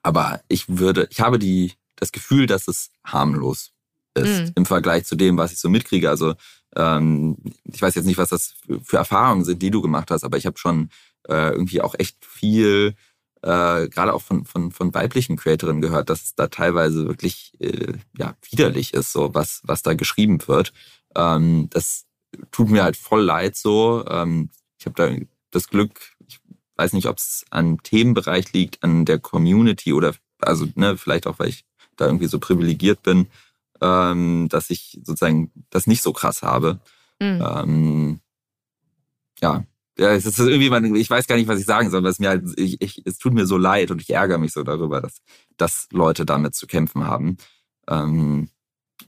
aber ich würde, ich habe die, das Gefühl, dass es harmlos ist mhm. im Vergleich zu dem, was ich so mitkriege. Also ähm, ich weiß jetzt nicht, was das für, für Erfahrungen sind, die du gemacht hast, aber ich habe schon äh, irgendwie auch echt viel äh, gerade auch von, von, von weiblichen Creatorinnen gehört, dass es da teilweise wirklich äh, ja, widerlich ist, so was, was da geschrieben wird. Ähm, das tut mir halt voll leid so. Ähm, ich habe da das Glück, ich weiß nicht, ob es an Themenbereich liegt, an der Community oder also ne, vielleicht auch, weil ich da irgendwie so privilegiert bin, ähm, dass ich sozusagen das nicht so krass habe. Mhm. Ähm, ja, ja, es ist irgendwie, man, ich weiß gar nicht, was ich sagen soll, weil es mir halt, ich, ich, es tut mir so leid und ich ärgere mich so darüber, dass, dass Leute damit zu kämpfen haben. Ähm,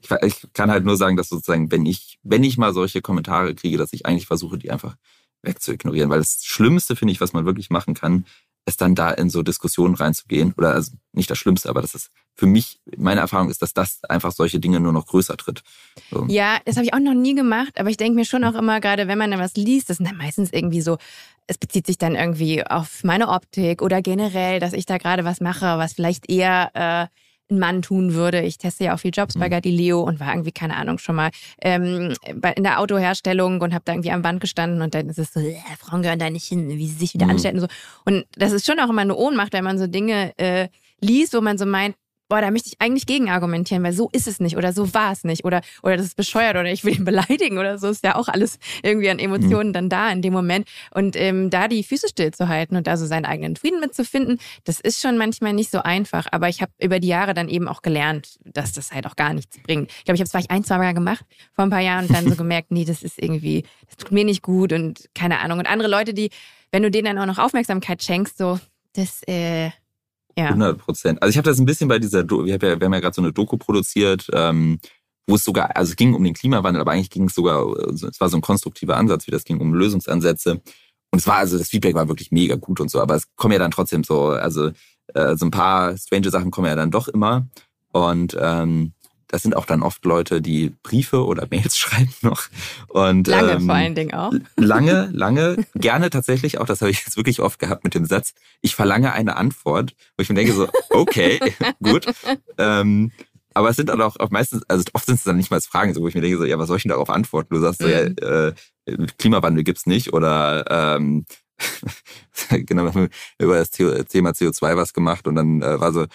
ich, ich kann halt nur sagen, dass sozusagen, wenn ich, wenn ich mal solche Kommentare kriege, dass ich eigentlich versuche, die einfach wegzuignorieren. Weil das Schlimmste, finde ich, was man wirklich machen kann, ist dann da in so Diskussionen reinzugehen. Oder also nicht das Schlimmste, aber das ist für mich, meine Erfahrung ist, dass das einfach solche Dinge nur noch größer tritt. So. Ja, das habe ich auch noch nie gemacht, aber ich denke mir schon auch immer, gerade wenn man dann was liest, das sind dann meistens irgendwie so, es bezieht sich dann irgendwie auf meine Optik oder generell, dass ich da gerade was mache, was vielleicht eher äh, ein Mann tun würde. Ich teste ja auch viel Jobs bei mhm. Galileo und war irgendwie, keine Ahnung, schon mal ähm, in der Autoherstellung und habe da irgendwie am Band gestanden und dann ist es so, äh, Frauen gehören da nicht hin, wie sie sich wieder mhm. anstellen und so. Und das ist schon auch immer eine Ohnmacht, wenn man so Dinge äh, liest, wo man so meint, boah, da möchte ich eigentlich gegen argumentieren, weil so ist es nicht oder so war es nicht oder, oder das ist bescheuert oder ich will ihn beleidigen oder so, ist ja auch alles irgendwie an Emotionen mhm. dann da in dem Moment. Und ähm, da die Füße stillzuhalten und da so seinen eigenen Frieden mitzufinden, das ist schon manchmal nicht so einfach. Aber ich habe über die Jahre dann eben auch gelernt, dass das halt auch gar nichts bringt. Ich glaube, ich habe es vielleicht ein, zwei Mal gemacht vor ein paar Jahren und dann so <laughs> gemerkt, nee, das ist irgendwie, das tut mir nicht gut und keine Ahnung. Und andere Leute, die, wenn du denen dann auch noch Aufmerksamkeit schenkst, so, das, äh, ja. 100 Prozent. Also ich habe das ein bisschen bei dieser, wir haben ja, ja gerade so eine Doku produziert, ähm, wo es sogar, also es ging um den Klimawandel, aber eigentlich ging es sogar, es war so ein konstruktiver Ansatz, wie das ging um Lösungsansätze. Und es war also, das Feedback war wirklich mega gut und so, aber es kommen ja dann trotzdem so, also äh, so ein paar strange Sachen kommen ja dann doch immer. Und ähm, das sind auch dann oft Leute, die Briefe oder Mails <laughs> schreiben noch. Und, lange ähm, vor allen Dingen auch. Lange, lange. gerne tatsächlich auch, das habe ich jetzt wirklich oft gehabt mit dem Satz, ich verlange eine Antwort, wo ich mir denke so, okay, <laughs> gut. Ähm, aber es sind dann auch, auch meistens, also oft sind es dann nicht mal Fragen, so, wo ich mir denke so, ja, was soll ich denn darauf antworten? Du sagst so, mhm. ja, äh, Klimawandel gibt's nicht oder ähm, <laughs> genau, über das Thema CO2 was gemacht und dann äh, war so,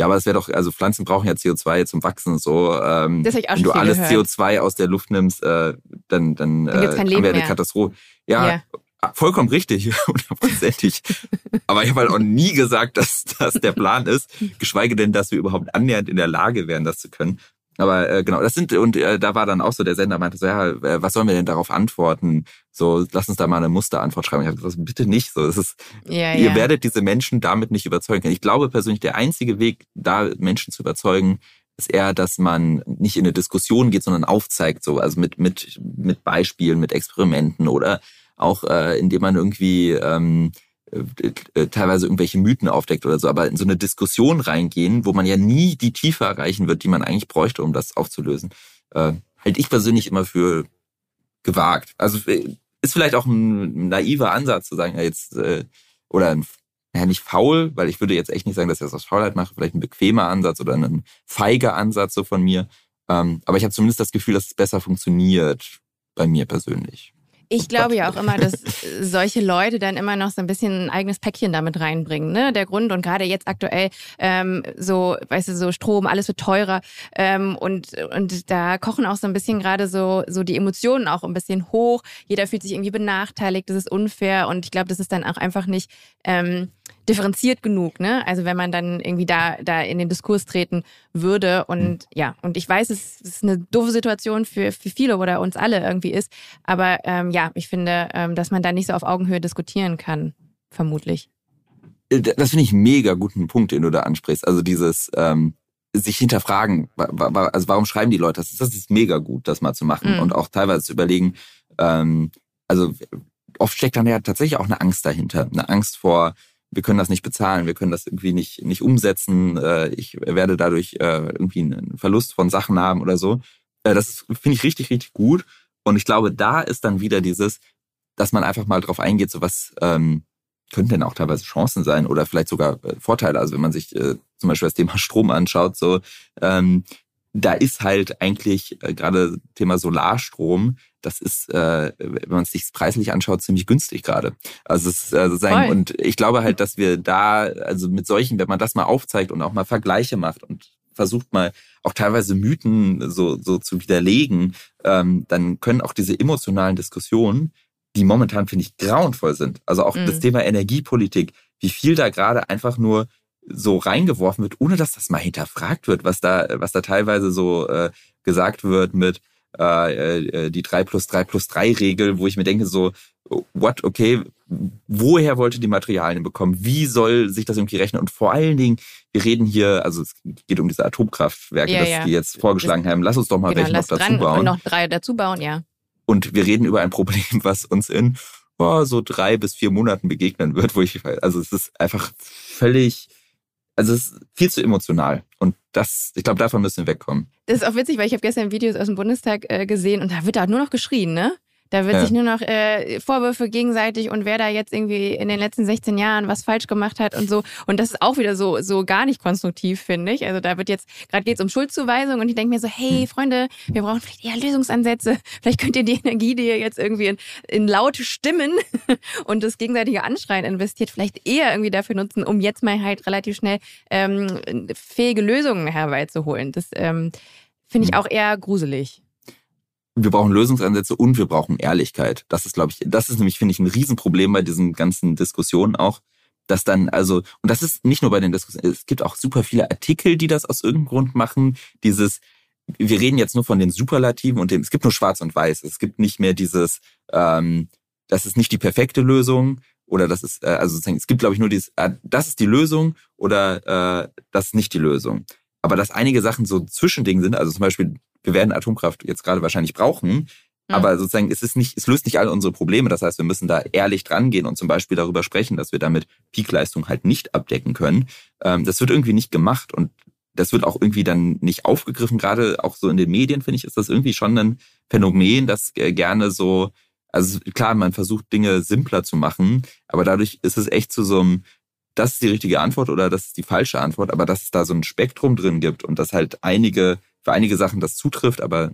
ja, aber es wäre doch, also Pflanzen brauchen ja CO2 zum Wachsen so. Ähm, das ich auch wenn du alles gehört. CO2 aus der Luft nimmst, äh, dann, dann, dann äh, haben wir eine Katastrophe. Ja, ja, vollkommen richtig, <laughs> hundertprozentig. <laughs> aber ich habe halt auch nie gesagt, dass das der Plan ist, geschweige denn, dass wir überhaupt annähernd in der Lage wären, das zu können. Aber äh, genau, das sind, und äh, da war dann auch so, der Sender meinte so, ja, äh, was sollen wir denn darauf antworten? So, lass uns da mal eine Musterantwort schreiben. Ich habe gesagt, bitte nicht. So, das ist, Ja, ihr ja. werdet diese Menschen damit nicht überzeugen können. Ich glaube persönlich, der einzige Weg, da Menschen zu überzeugen, ist eher, dass man nicht in eine Diskussion geht, sondern aufzeigt, so, also mit, mit, mit Beispielen, mit Experimenten oder auch, äh, indem man irgendwie ähm, äh, äh, teilweise irgendwelche Mythen aufdeckt oder so, aber in so eine Diskussion reingehen, wo man ja nie die Tiefe erreichen wird, die man eigentlich bräuchte, um das aufzulösen, äh, halte ich persönlich immer für gewagt. Also äh, ist vielleicht auch ein naiver Ansatz zu sagen, ja jetzt äh, oder ein ja, nicht faul, weil ich würde jetzt echt nicht sagen, dass ich das aus Faulheit mache, vielleicht ein bequemer Ansatz oder ein feiger Ansatz so von mir. Ähm, aber ich habe zumindest das Gefühl, dass es besser funktioniert bei mir persönlich. Ich glaube ja auch immer, dass <laughs> solche Leute dann immer noch so ein bisschen ein eigenes Päckchen damit reinbringen. Ne? Der Grund und gerade jetzt aktuell ähm, so, weißt du, so Strom, alles wird teurer ähm, und und da kochen auch so ein bisschen gerade so so die Emotionen auch ein bisschen hoch. Jeder fühlt sich irgendwie benachteiligt, das ist unfair und ich glaube, das ist dann auch einfach nicht ähm, differenziert genug, ne? Also wenn man dann irgendwie da da in den Diskurs treten würde und ja und ich weiß, es ist eine doofe Situation für für viele oder uns alle irgendwie ist, aber ähm, ja, ich finde, ähm, dass man da nicht so auf Augenhöhe diskutieren kann, vermutlich. Äh, Das finde ich einen mega guten Punkt, den du da ansprichst. Also dieses ähm, sich hinterfragen, also warum schreiben die Leute das? Das ist mega gut, das mal zu machen Mhm. und auch teilweise zu überlegen. Ähm, also oft steckt dann ja tatsächlich auch eine Angst dahinter, eine Angst vor wir können das nicht bezahlen, wir können das irgendwie nicht, nicht umsetzen, äh, ich werde dadurch äh, irgendwie einen Verlust von Sachen haben oder so. Äh, das finde ich richtig, richtig gut. Und ich glaube, da ist dann wieder dieses, dass man einfach mal drauf eingeht, so was ähm, könnten denn auch teilweise Chancen sein oder vielleicht sogar äh, Vorteile. Also wenn man sich äh, zum Beispiel das Thema <laughs> Strom anschaut, so ähm, da ist halt eigentlich äh, gerade Thema Solarstrom, das ist, äh, wenn man es sich preislich anschaut, ziemlich günstig gerade. Also es ist äh, sozusagen, Voll. und ich glaube halt, dass wir da, also mit solchen, wenn man das mal aufzeigt und auch mal Vergleiche macht und versucht mal auch teilweise Mythen so, so zu widerlegen, ähm, dann können auch diese emotionalen Diskussionen, die momentan, finde ich, grauenvoll sind. Also auch Mhm. das Thema Energiepolitik, wie viel da gerade einfach nur so reingeworfen wird, ohne dass das mal hinterfragt wird, was da, was da teilweise so äh, gesagt wird mit äh, äh, die 3 plus 3 plus 3 Regel, wo ich mir denke so, what, okay, woher wollte die Materialien bekommen? Wie soll sich das irgendwie rechnen? Und vor allen Dingen, wir reden hier, also es geht um diese Atomkraftwerke, Ja, dass ja. die jetzt vorgeschlagen haben, lass uns doch mal genau, welche noch dazu bauen. und noch drei dazu bauen, ja. Und wir reden über ein Problem, was uns in oh, so drei bis vier Monaten begegnen wird, wo ich, also es ist einfach völlig, also es ist viel zu emotional. Und das, ich glaube, davon müssen wir wegkommen. Das ist auch witzig, weil ich habe gestern Videos aus dem Bundestag äh, gesehen und da wird da nur noch geschrien, ne? Da wird Ja. sich nur noch äh, Vorwürfe gegenseitig und wer da jetzt irgendwie in den letzten 16 Jahren was falsch gemacht hat und so. Und das ist auch wieder so, so gar nicht konstruktiv, finde ich. Also da wird jetzt, gerade geht es um Schuldzuweisung und ich denke mir so, hey Freunde, wir brauchen vielleicht eher Lösungsansätze. <laughs> Vielleicht könnt ihr die Energie, die ihr jetzt irgendwie in, in laute Stimmen <laughs> und das gegenseitige Anschreien investiert, vielleicht eher irgendwie dafür nutzen, um jetzt mal halt relativ schnell ähm, fähige Lösungen herbeizuholen. Das ähm, finde ich Hm. auch eher gruselig. Wir brauchen Lösungsansätze und wir brauchen Ehrlichkeit. Das ist, glaube ich, das ist nämlich, finde ich, ein Riesenproblem bei diesen ganzen Diskussionen auch, dass dann, also, und das ist nicht nur bei den Diskussionen, es gibt auch super viele Artikel, die das aus irgendeinem Grund machen. Dieses, wir reden jetzt nur von den Superlativen und dem, es gibt nur Schwarz und Weiß. Es gibt nicht mehr dieses, ähm, das ist nicht die perfekte Lösung oder das ist, äh, also sozusagen, es gibt, glaube ich, nur dieses, äh, das ist die Lösung oder äh, das ist nicht die Lösung. Aber dass einige Sachen so Zwischending sind, also zum Beispiel, wir werden Atomkraft jetzt gerade wahrscheinlich brauchen, Mhm. aber sozusagen, es ist nicht, es löst nicht all unsere Probleme. Das heißt, wir müssen da ehrlich dran gehen und zum Beispiel darüber sprechen, dass wir damit Peakleistung halt nicht abdecken können. Ähm, das wird irgendwie nicht gemacht und das wird auch irgendwie dann nicht aufgegriffen. Gerade auch so in den Medien, finde ich, ist das irgendwie schon ein Phänomen, das gerne so, also klar, man versucht Dinge simpler zu machen, aber dadurch ist es echt zu so einem, das ist die richtige Antwort oder das ist die falsche Antwort, aber dass es da so ein Spektrum drin gibt und dass halt einige, für einige Sachen das zutrifft, aber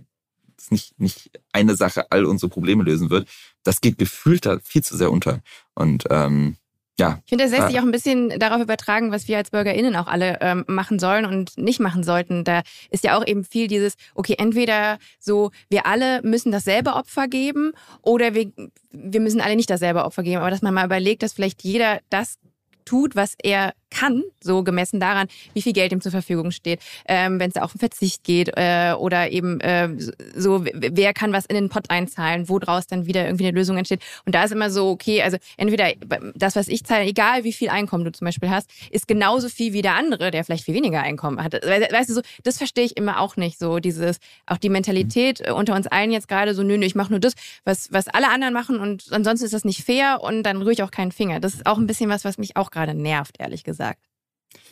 es nicht, nicht eine Sache all unsere Probleme lösen wird, das geht gefühlt da viel zu sehr unter. Und ähm, ja, Ich finde, das lässt Ah. sich auch ein bisschen darauf übertragen, was wir als BürgerInnen auch alle ähm, machen sollen und nicht machen sollten. Da ist ja auch eben viel dieses, okay, entweder so, wir alle müssen dasselbe Opfer geben oder wir, wir müssen alle nicht dasselbe Opfer geben. Aber dass man mal überlegt, dass vielleicht jeder das tut, was er kann, so gemessen daran, wie viel Geld ihm zur Verfügung steht, ähm, wenn es auch um Verzicht geht äh, oder eben äh, so, wer kann was in den Pott einzahlen, wo draus dann wieder irgendwie eine Lösung entsteht. Und da ist immer so, okay, also entweder das, was ich zahle, egal wie viel Einkommen du zum Beispiel hast, ist genauso viel wie der andere, der vielleicht viel weniger Einkommen hat. Weißt du, so, das verstehe ich immer auch nicht, so dieses, auch die Mentalität äh, unter uns allen jetzt gerade so, nö, nö, ich mache nur das, was, was alle anderen machen und ansonsten ist das nicht fair und dann rühre ich auch keinen Finger. Das ist auch ein bisschen was, was mich auch gerade nervt, ehrlich gesagt.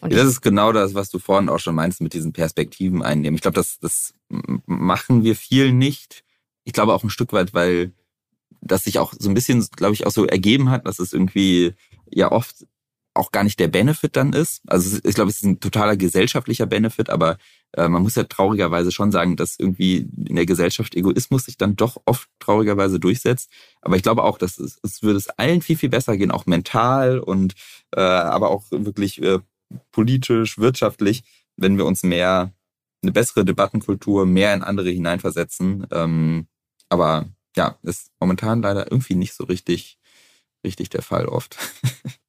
Und das ist genau das, was du vorhin auch schon meinst mit diesen Perspektiven einnehmen. Ich glaube, das, das machen wir viel nicht. Ich glaube auch ein Stück weit, weil das sich auch so ein bisschen, glaube ich, auch so ergeben hat, dass es irgendwie ja oft auch gar nicht der Benefit dann ist. Also ich glaube, es ist ein totaler gesellschaftlicher Benefit, aber man muss ja traurigerweise schon sagen, dass irgendwie in der Gesellschaft Egoismus sich dann doch oft traurigerweise durchsetzt. Aber ich glaube auch, dass es, es würde es allen viel, viel besser gehen, auch mental und äh, aber auch wirklich äh, politisch, wirtschaftlich, wenn wir uns mehr eine bessere Debattenkultur, mehr in andere hineinversetzen. Ähm, aber ja, ist momentan leider irgendwie nicht so richtig, richtig der Fall oft. <laughs>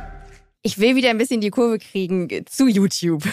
Ich will wieder ein bisschen die Kurve kriegen zu YouTube.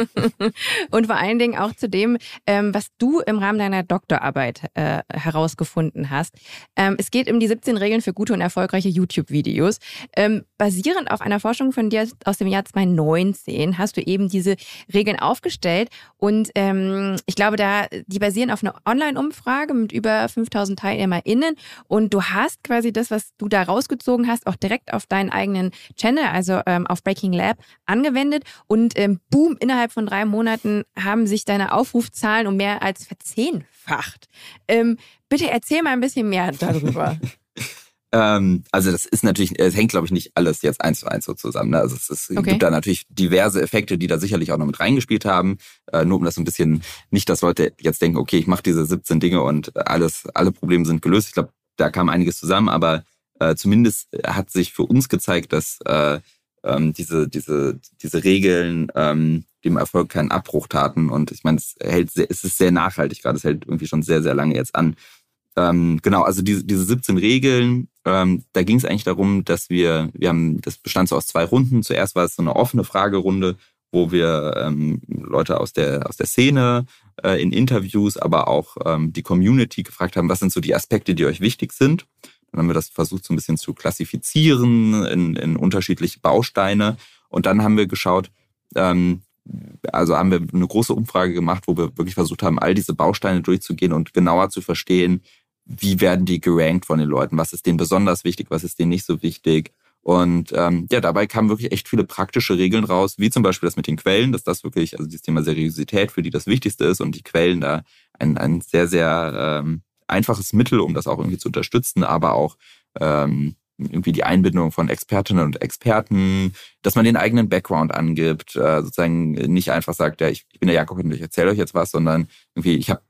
<laughs> und vor allen Dingen auch zu dem, ähm, was du im Rahmen deiner Doktorarbeit äh, herausgefunden hast. Ähm, es geht um die 17 Regeln für gute und erfolgreiche YouTube-Videos. Ähm, basierend auf einer Forschung von dir aus dem Jahr 2019 hast du eben diese Regeln aufgestellt und ähm, ich glaube, da die basieren auf einer Online-Umfrage mit über 5000 TeilnehmerInnen und du hast quasi das, was du da rausgezogen hast, auch direkt auf deinen eigenen Channel, also ähm, auf Breaking Lab angewendet und ähm, boom, innerhalb von drei Monaten haben sich deine Aufrufzahlen um mehr als verzehnfacht. Ähm, bitte erzähl mal ein bisschen mehr darüber. <laughs> Ähm, also das ist natürlich, es hängt glaube ich nicht alles jetzt eins zu eins so zusammen. Ne? Also es, es okay. gibt da natürlich diverse Effekte, die da sicherlich auch noch mit reingespielt haben. Äh, nur um das ein bisschen, nicht, dass Leute jetzt denken, okay, ich mache diese 17 Dinge und alles, alle Probleme sind gelöst. Ich glaube, da kam einiges zusammen, aber äh, zumindest hat sich für uns gezeigt, dass äh, ähm, diese, diese, diese Regeln ähm, dem Erfolg keinen Abbruch taten. Und ich meine, es hält sehr, es ist sehr nachhaltig gerade, es hält irgendwie schon sehr, sehr lange jetzt an. Ähm, genau, also diese, diese 17 Regeln, ähm, da ging es eigentlich darum, dass wir, wir haben, das bestand so aus zwei Runden. Zuerst war es so eine offene Fragerunde, wo wir ähm, Leute aus der, aus der Szene äh, in Interviews, aber auch ähm, die Community gefragt haben, was sind so die Aspekte, die euch wichtig sind. Dann haben wir das versucht, so ein bisschen zu klassifizieren in, in unterschiedliche Bausteine. Und dann haben wir geschaut, ähm, also haben wir eine große Umfrage gemacht, wo wir wirklich versucht haben, all diese Bausteine durchzugehen und genauer zu verstehen, wie werden die gerankt von den Leuten, was ist denen besonders wichtig, was ist denen nicht so wichtig. Und ähm, ja, dabei kamen wirklich echt viele praktische Regeln raus, wie zum Beispiel das mit den Quellen, dass das wirklich, also das Thema Seriosität für die das Wichtigste ist und die Quellen da ein, ein sehr, sehr ähm, einfaches Mittel, um das auch irgendwie zu unterstützen, aber auch ähm, irgendwie die Einbindung von Expertinnen und Experten, dass man den eigenen Background angibt, äh, sozusagen nicht einfach sagt, ja, ich, ich bin der Jakob und ich erzähle euch jetzt was, sondern irgendwie, ich habe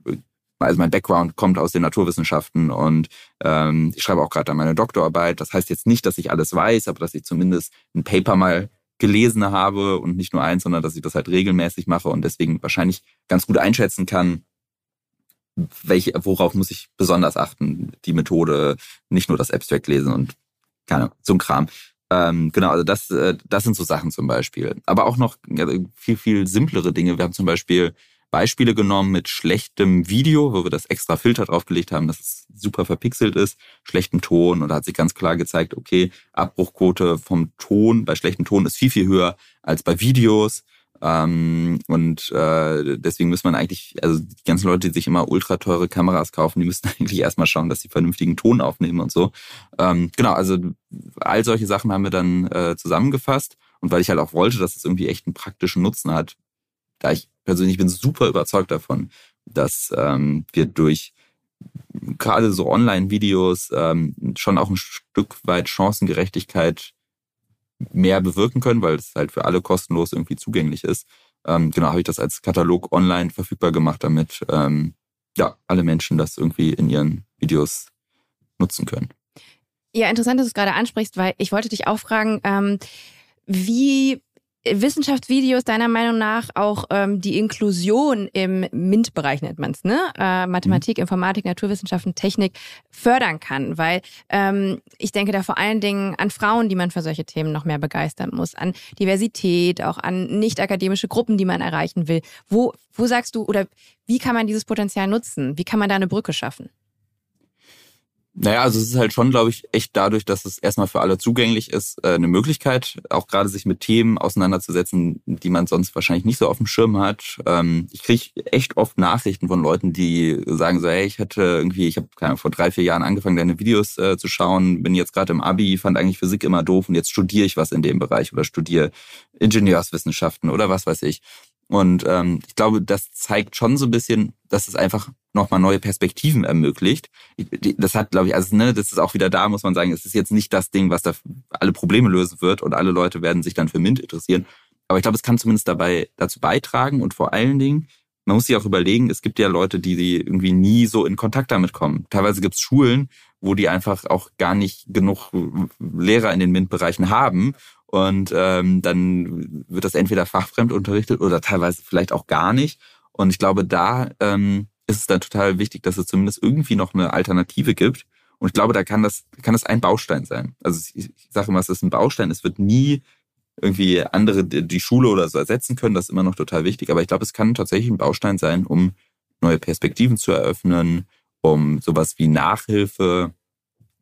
also mein Background kommt aus den Naturwissenschaften und ähm, ich schreibe auch gerade an meine Doktorarbeit. Das heißt jetzt nicht, dass ich alles weiß, aber dass ich zumindest ein Paper mal gelesen habe und nicht nur eins, sondern dass ich das halt regelmäßig mache und deswegen wahrscheinlich ganz gut einschätzen kann, welche, worauf muss ich besonders achten? Die Methode, nicht nur das Abstract lesen und keine so ein Kram. Ähm, genau, also das, äh, das sind so Sachen zum Beispiel. Aber auch noch viel, viel simplere Dinge. Wir haben zum Beispiel Beispiele genommen mit schlechtem Video, wo wir das extra Filter draufgelegt haben, dass es super verpixelt ist, schlechtem Ton und da hat sich ganz klar gezeigt, okay, Abbruchquote vom Ton bei schlechtem Ton ist viel, viel höher als bei Videos. Ähm, und äh, deswegen muss man eigentlich, also die ganzen Leute, die sich immer ultra teure Kameras kaufen, die müssen <laughs> eigentlich erstmal schauen, dass sie vernünftigen Ton aufnehmen und so. Ähm, genau, also all solche Sachen haben wir dann äh, zusammengefasst. Und weil ich halt auch wollte, dass es irgendwie echt einen praktischen Nutzen hat, da ich persönlich bin super überzeugt davon, dass ähm, wir durch gerade so Online-Videos ähm, schon auch ein Stück weit Chancengerechtigkeit mehr bewirken können, weil es halt für alle kostenlos irgendwie zugänglich ist. Ähm, genau, habe ich das als Katalog online verfügbar gemacht, damit ähm, ja, alle Menschen das irgendwie in ihren Videos nutzen können. Ja, interessant, dass du es gerade ansprichst, weil ich wollte dich auch fragen, ähm, wie Wissenschaftsvideos deiner Meinung nach auch ähm, die Inklusion im MINT-Bereich nennt man es, ne? Äh, Mathematik, mhm. Informatik, Naturwissenschaften, Technik fördern kann, weil ähm, ich denke da vor allen Dingen an Frauen, die man für solche Themen noch mehr begeistern muss, an Diversität, auch an nicht akademische Gruppen, die man erreichen will. Wo, wo sagst du oder wie kann man dieses Potenzial nutzen? Wie kann man da eine Brücke schaffen? Naja, also es ist halt schon, glaube ich, echt dadurch, dass es erstmal für alle zugänglich ist, äh, eine Möglichkeit, auch gerade sich mit Themen auseinanderzusetzen, die man sonst wahrscheinlich nicht so auf dem Schirm hat. Ähm, ich kriege echt oft Nachrichten von Leuten, die sagen so, hey, ich hatte irgendwie, ich habe vor drei, vier Jahren angefangen, deine Videos äh, zu schauen, bin jetzt gerade im Abi, fand eigentlich Physik immer doof und jetzt studiere ich was in dem Bereich oder studiere Ingenieurswissenschaften oder was weiß ich. Und ähm, ich glaube, das zeigt schon so ein bisschen, dass es einfach nochmal neue Perspektiven ermöglicht. Das hat, glaube ich, also ne, das ist auch wieder da, muss man sagen, es ist jetzt nicht das Ding, was da alle Probleme lösen wird und alle Leute werden sich dann für MINT interessieren. Aber ich glaube, es kann zumindest dabei dazu beitragen und vor allen Dingen, man muss sich auch überlegen, es gibt ja Leute, die, die irgendwie nie so in Kontakt damit kommen. Teilweise gibt es Schulen, wo die einfach auch gar nicht genug Lehrer in den MINT-Bereichen haben und ähm, dann wird das entweder fachfremd unterrichtet oder teilweise vielleicht auch gar nicht. Und ich glaube, da ähm, ist es dann total wichtig, dass es zumindest irgendwie noch eine Alternative gibt. Und ich glaube, da kann das, kann das ein Baustein sein. Also ich, ich sage immer, es ist ein Baustein. Es wird nie irgendwie andere die Schule oder so ersetzen können. Das ist immer noch total wichtig. Aber ich glaube, es kann tatsächlich ein Baustein sein, um neue Perspektiven zu eröffnen, um sowas wie Nachhilfe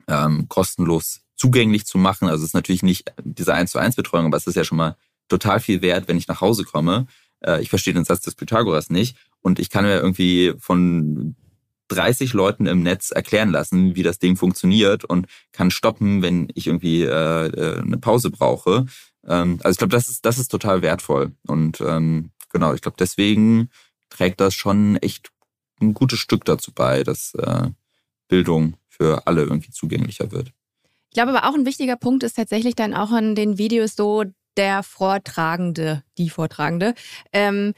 ähm, kostenlos zugänglich zu machen. Also es ist natürlich nicht diese 1 zu 1 Betreuung, aber es ist ja schon mal total viel wert, wenn ich nach Hause komme. Äh, ich verstehe den Satz des Pythagoras nicht und ich kann mir irgendwie von 30 Leuten im Netz erklären lassen, wie das Ding funktioniert und kann stoppen, wenn ich irgendwie äh, äh eine Pause brauche. Ähm, also ich glaube, das ist, das ist total wertvoll. Und ähm, genau, ich glaube, deswegen trägt das schon echt ein gutes Stück dazu bei, dass äh, Bildung für alle irgendwie zugänglicher wird. Ich glaube aber auch ein wichtiger Punkt ist tatsächlich dann auch in den Videos so der Vortragende, die Vortragende. Ähm,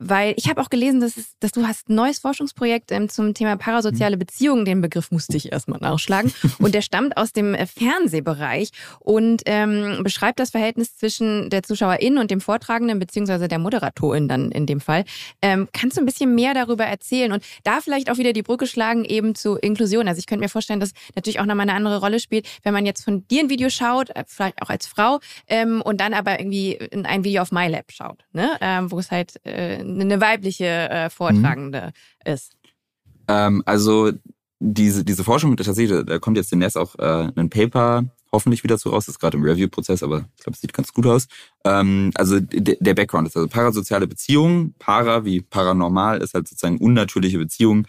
weil ich habe auch gelesen, dass, es, dass du hast ein neues Forschungsprojekt ähm, zum Thema parasoziale mhm. Beziehungen. Den Begriff musste ich erstmal nachschlagen. Und der stammt aus dem äh, Fernsehbereich und ähm, beschreibt das Verhältnis zwischen der Zuschauerin und dem Vortragenden beziehungsweise der Moderatorin dann in dem Fall. Ähm, kannst du ein bisschen mehr darüber erzählen und da vielleicht auch wieder die Brücke schlagen eben zu Inklusion? Also ich könnte mir vorstellen, dass natürlich auch nochmal eine andere Rolle spielt, wenn man jetzt von dir ein Video schaut, äh, vielleicht auch als Frau ähm, und dann aber irgendwie in ein Video auf MyLab schaut, ne? ähm, wo es halt äh, eine weibliche äh, Vortragende mhm. ist. Ähm, also diese, diese Forschung, tatsächlich, da kommt jetzt demnächst auch äh, ein Paper hoffentlich wieder zu raus, das ist gerade im Review-Prozess, aber ich glaube, es sieht ganz gut aus. Ähm, also der Background ist also parasoziale Beziehungen, para wie paranormal ist halt sozusagen unnatürliche Beziehungen,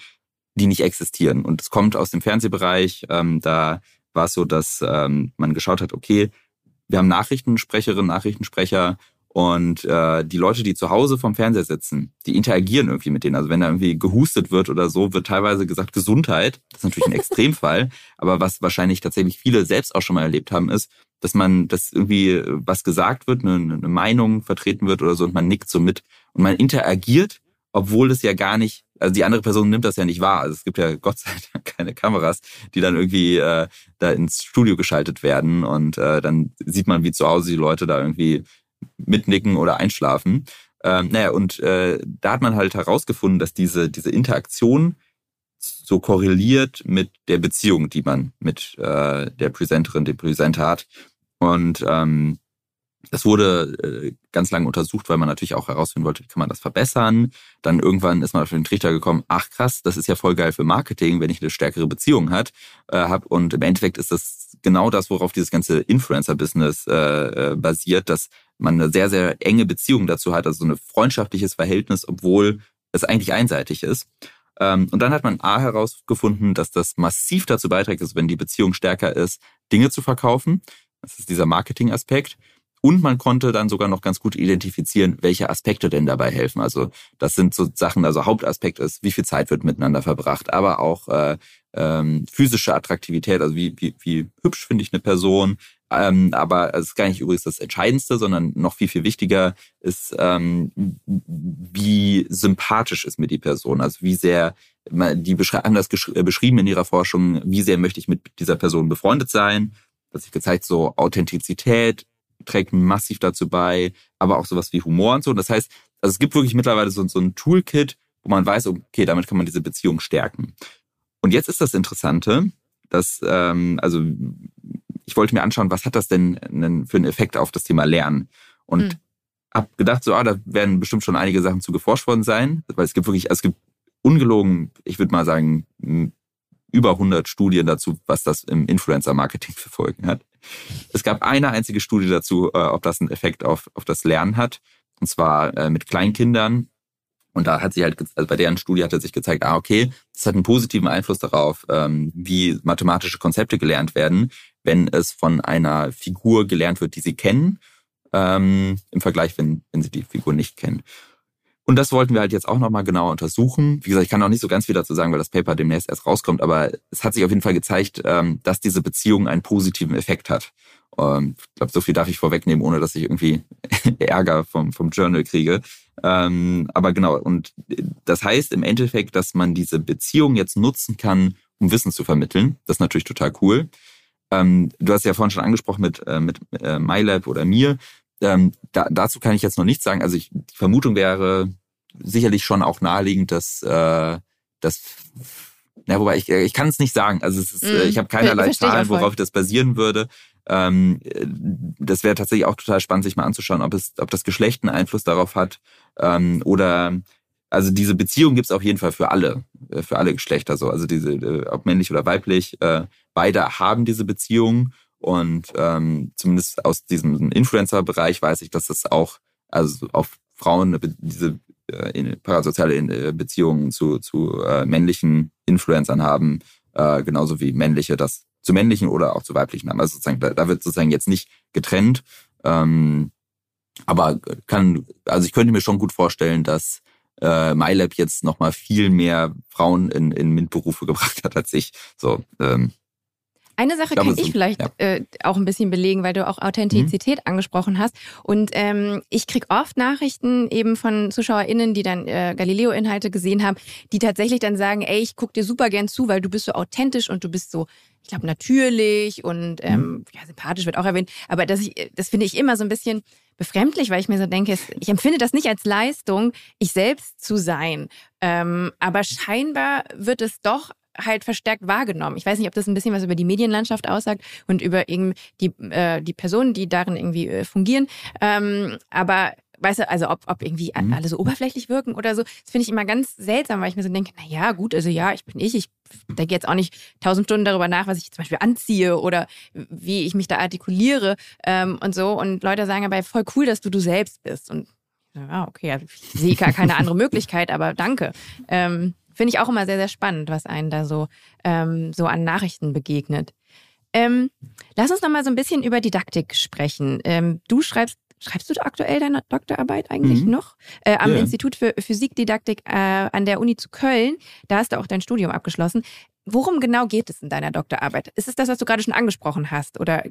die nicht existieren. Und es kommt aus dem Fernsehbereich. Ähm, da war es so, dass ähm, man geschaut hat, okay, wir haben Nachrichtensprecherinnen, Nachrichtensprecher und äh, die Leute, die zu Hause vom Fernseher sitzen, die interagieren irgendwie mit denen. Also wenn da irgendwie gehustet wird oder so, wird teilweise gesagt Gesundheit. Das ist natürlich ein <laughs> Extremfall. Aber was wahrscheinlich tatsächlich viele selbst auch schon mal erlebt haben, ist, dass man, dass irgendwie was gesagt wird, eine, eine Meinung vertreten wird oder so und man nickt so mit und man interagiert, obwohl es ja gar nicht, also die andere Person nimmt das ja nicht wahr. Also es gibt ja Gott sei Dank keine Kameras, die dann irgendwie äh, da ins Studio geschaltet werden und äh, dann sieht man, wie zu Hause die Leute da irgendwie mitnicken oder einschlafen. Ähm, naja, und äh, da hat man halt herausgefunden, dass diese, diese Interaktion so korreliert mit der Beziehung, die man mit äh, der Präsenterin, dem Präsenter hat. Und ähm, das wurde äh, ganz lange untersucht, weil man natürlich auch herausfinden wollte, wie kann man das verbessern. Dann irgendwann ist man auf den Trichter gekommen, ach krass, das ist ja voll geil für Marketing, wenn ich eine stärkere Beziehung hat, äh, habe. Und im Endeffekt ist das genau das, worauf dieses ganze Influencer-Business äh, äh, basiert, dass man eine sehr, sehr enge Beziehung dazu hat, also so ein freundschaftliches Verhältnis, obwohl es eigentlich einseitig ist. Ähm, und dann hat man A herausgefunden, dass das massiv dazu beiträgt, also wenn die Beziehung stärker ist, Dinge zu verkaufen. Das ist dieser Marketing-Aspekt. Und man konnte dann sogar noch ganz gut identifizieren, welche Aspekte denn dabei helfen. Also das sind so Sachen, also Hauptaspekt ist, wie viel Zeit wird miteinander verbracht, aber auch äh, ähm, physische Attraktivität, also wie, wie, wie hübsch finde ich eine Person. Ähm, aber es ist gar nicht übrigens das Entscheidendste, sondern noch viel, viel wichtiger ist, ähm, wie sympathisch ist mir die Person. Also wie sehr die haben das äh, beschrieben in ihrer Forschung, wie sehr möchte ich mit dieser Person befreundet sein. Das sich gezeigt, so Authentizität trägt massiv dazu bei, aber auch sowas wie Humor und so. Das heißt, also es gibt wirklich mittlerweile so, so ein Toolkit, wo man weiß, okay, damit kann man diese Beziehung stärken. Und jetzt ist das Interessante, dass, ähm, also ich wollte mir anschauen, was hat das denn für einen Effekt auf das Thema Lernen? Und hm. hab gedacht, so, ah, da werden bestimmt schon einige Sachen zu geforscht worden sein, weil es gibt wirklich, also es gibt ungelogen, ich würde mal sagen, über 100 Studien dazu, was das im Influencer-Marketing <laughs> für Folgen hat. Es gab eine einzige Studie dazu, äh, ob das einen Effekt auf, auf das Lernen hat. Und zwar äh, mit Kleinkindern. Und da hat sich halt, also bei deren Studie hat er sich gezeigt, ah, okay, das hat einen positiven Einfluss darauf, ähm, wie mathematische Konzepte gelernt werden, wenn es von einer Figur gelernt wird, die sie kennen, ähm, im Vergleich, wenn, wenn sie die Figur nicht kennen. Und das wollten wir halt jetzt auch nochmal genauer untersuchen. Wie gesagt, ich kann noch nicht so ganz viel dazu sagen, weil das Paper demnächst erst rauskommt, aber es hat sich auf jeden Fall gezeigt, ähm, dass diese Beziehung einen positiven Effekt hat. Ähm, ich glaube, so viel darf ich vorwegnehmen, ohne dass ich irgendwie <laughs> Ärger vom, vom Journal kriege. Ähm, aber genau, und das heißt im Endeffekt, dass man diese Beziehung jetzt nutzen kann, um Wissen zu vermitteln. Das ist natürlich total cool. Du hast ja vorhin schon angesprochen mit, äh, mit äh, MyLab oder mir. Da, dazu kann ich jetzt noch nichts sagen. Also ich, die Vermutung wäre, sicherlich schon auch naheliegend, dass äh, das ja, wobei ich, ich kann es nicht sagen. Also es ist, mm, ich habe keinerlei Zahlen, worauf das basieren würde. Ähm, das wäre tatsächlich auch total spannend, sich mal anzuschauen, ob es, ob das Geschlecht einen Einfluss darauf hat ähm, oder also diese Beziehung gibt es auf jeden Fall für alle, äh, für alle Geschlechter so. Also diese, äh, ob männlich oder weiblich, äh, beide haben diese Beziehung und ähm, zumindest aus diesem Influencer-Bereich weiß ich, dass das auch also auf Frauen diese äh, parasoziale äh, Beziehungen zu, zu äh, männlichen Influencern haben, äh, genauso wie männliche das zu männlichen oder auch zu weiblichen haben. Also sozusagen, da, da wird sozusagen jetzt nicht getrennt. Ähm, aber kann, also ich könnte mir schon gut vorstellen, dass äh, MyLab jetzt nochmal viel mehr Frauen in, in MINT-Berufe <laughs> gebracht hat als ich. So, ähm, eine Sache kann ich vielleicht ja. äh, auch ein bisschen belegen, weil du auch Authentizität mhm. angesprochen hast. Und ähm, ich kriege oft Nachrichten eben von ZuschauerInnen, die dann äh, Galileo-Inhalte gesehen haben, die tatsächlich dann sagen, ey, ich gucke dir super gern zu, weil du bist so authentisch und du bist so, ich glaube, natürlich und ähm, mhm. ja, sympathisch wird auch erwähnt. Aber das, ich, das finde ich immer so ein bisschen befremdlich, weil ich mir so denke, ich empfinde das nicht als Leistung, ich selbst zu sein. Ähm, aber scheinbar wird es doch halt verstärkt wahrgenommen. Ich weiß nicht, ob das ein bisschen was über die Medienlandschaft aussagt und über irgendwie die, äh, die Personen, die darin irgendwie äh, fungieren. Ähm, aber weißt du, also ob, ob irgendwie mhm. alle so oberflächlich wirken oder so, das finde ich immer ganz seltsam, weil ich mir so denke, na ja, gut, also ja, ich bin ich, ich denke jetzt auch nicht tausend Stunden darüber nach, was ich zum Beispiel anziehe oder wie ich mich da artikuliere ähm, und so. Und Leute sagen aber voll cool, dass du du selbst bist. Und ja, okay, also ich sehe gar keine andere <laughs> Möglichkeit, aber danke. Ähm, Finde ich auch immer sehr, sehr spannend, was einen da so, ähm, so an Nachrichten begegnet. Ähm, lass uns noch mal so ein bisschen über Didaktik sprechen. Ähm, du schreibst, schreibst du aktuell deine Doktorarbeit eigentlich mhm. noch? Äh, am yeah. Institut für Physikdidaktik äh, an der Uni zu Köln. Da hast du auch dein Studium abgeschlossen. Worum genau geht es in deiner Doktorarbeit? Ist es das, was du gerade schon angesprochen hast? Oder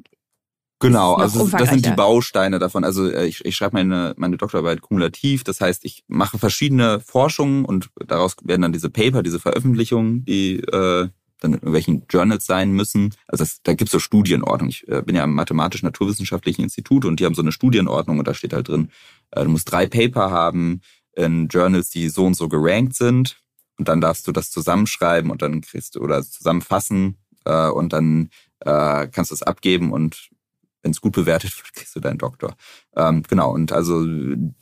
Genau, also das sind die Bausteine davon. Also äh, ich, ich schreibe meine, meine Doktorarbeit kumulativ, das heißt, ich mache verschiedene Forschungen und daraus werden dann diese Paper, diese Veröffentlichungen, die äh, dann in irgendwelchen Journals sein müssen. Also das, da gibt's so Studienordnung. Ich äh, bin ja am Mathematisch-Naturwissenschaftlichen Institut und die haben so eine Studienordnung und da steht halt drin, äh, du musst drei Paper haben in Journals, die so und so gerankt sind und dann darfst du das zusammenschreiben und dann kriegst du oder zusammenfassen äh, und dann äh, kannst du es abgeben und wenn es gut bewertet wird, kriegst du deinen Doktor. Ähm, genau, und also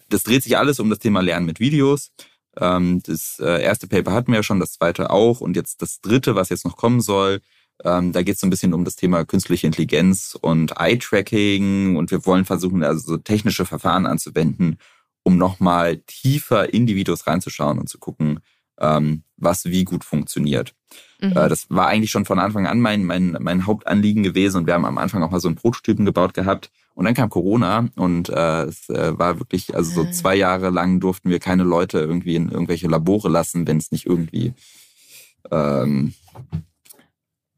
das dreht sich alles um das Thema Lernen mit Videos. Ähm, das äh, erste Paper hatten wir ja schon, das zweite auch. Und jetzt das dritte, was jetzt noch kommen soll, ähm, da geht es so ein bisschen um das Thema künstliche Intelligenz und Eye-Tracking. Und wir wollen versuchen, also so technische Verfahren anzuwenden, um nochmal tiefer in die Videos reinzuschauen und zu gucken, ähm, was wie gut funktioniert. Mhm. Äh, das war eigentlich schon von Anfang an mein, mein, mein Hauptanliegen gewesen und wir haben am Anfang auch mal so einen Prototypen gebaut gehabt. Und dann kam Corona und äh, es äh, war wirklich, also so ah. zwei Jahre lang durften wir keine Leute irgendwie in irgendwelche Labore lassen, wenn es nicht irgendwie ähm,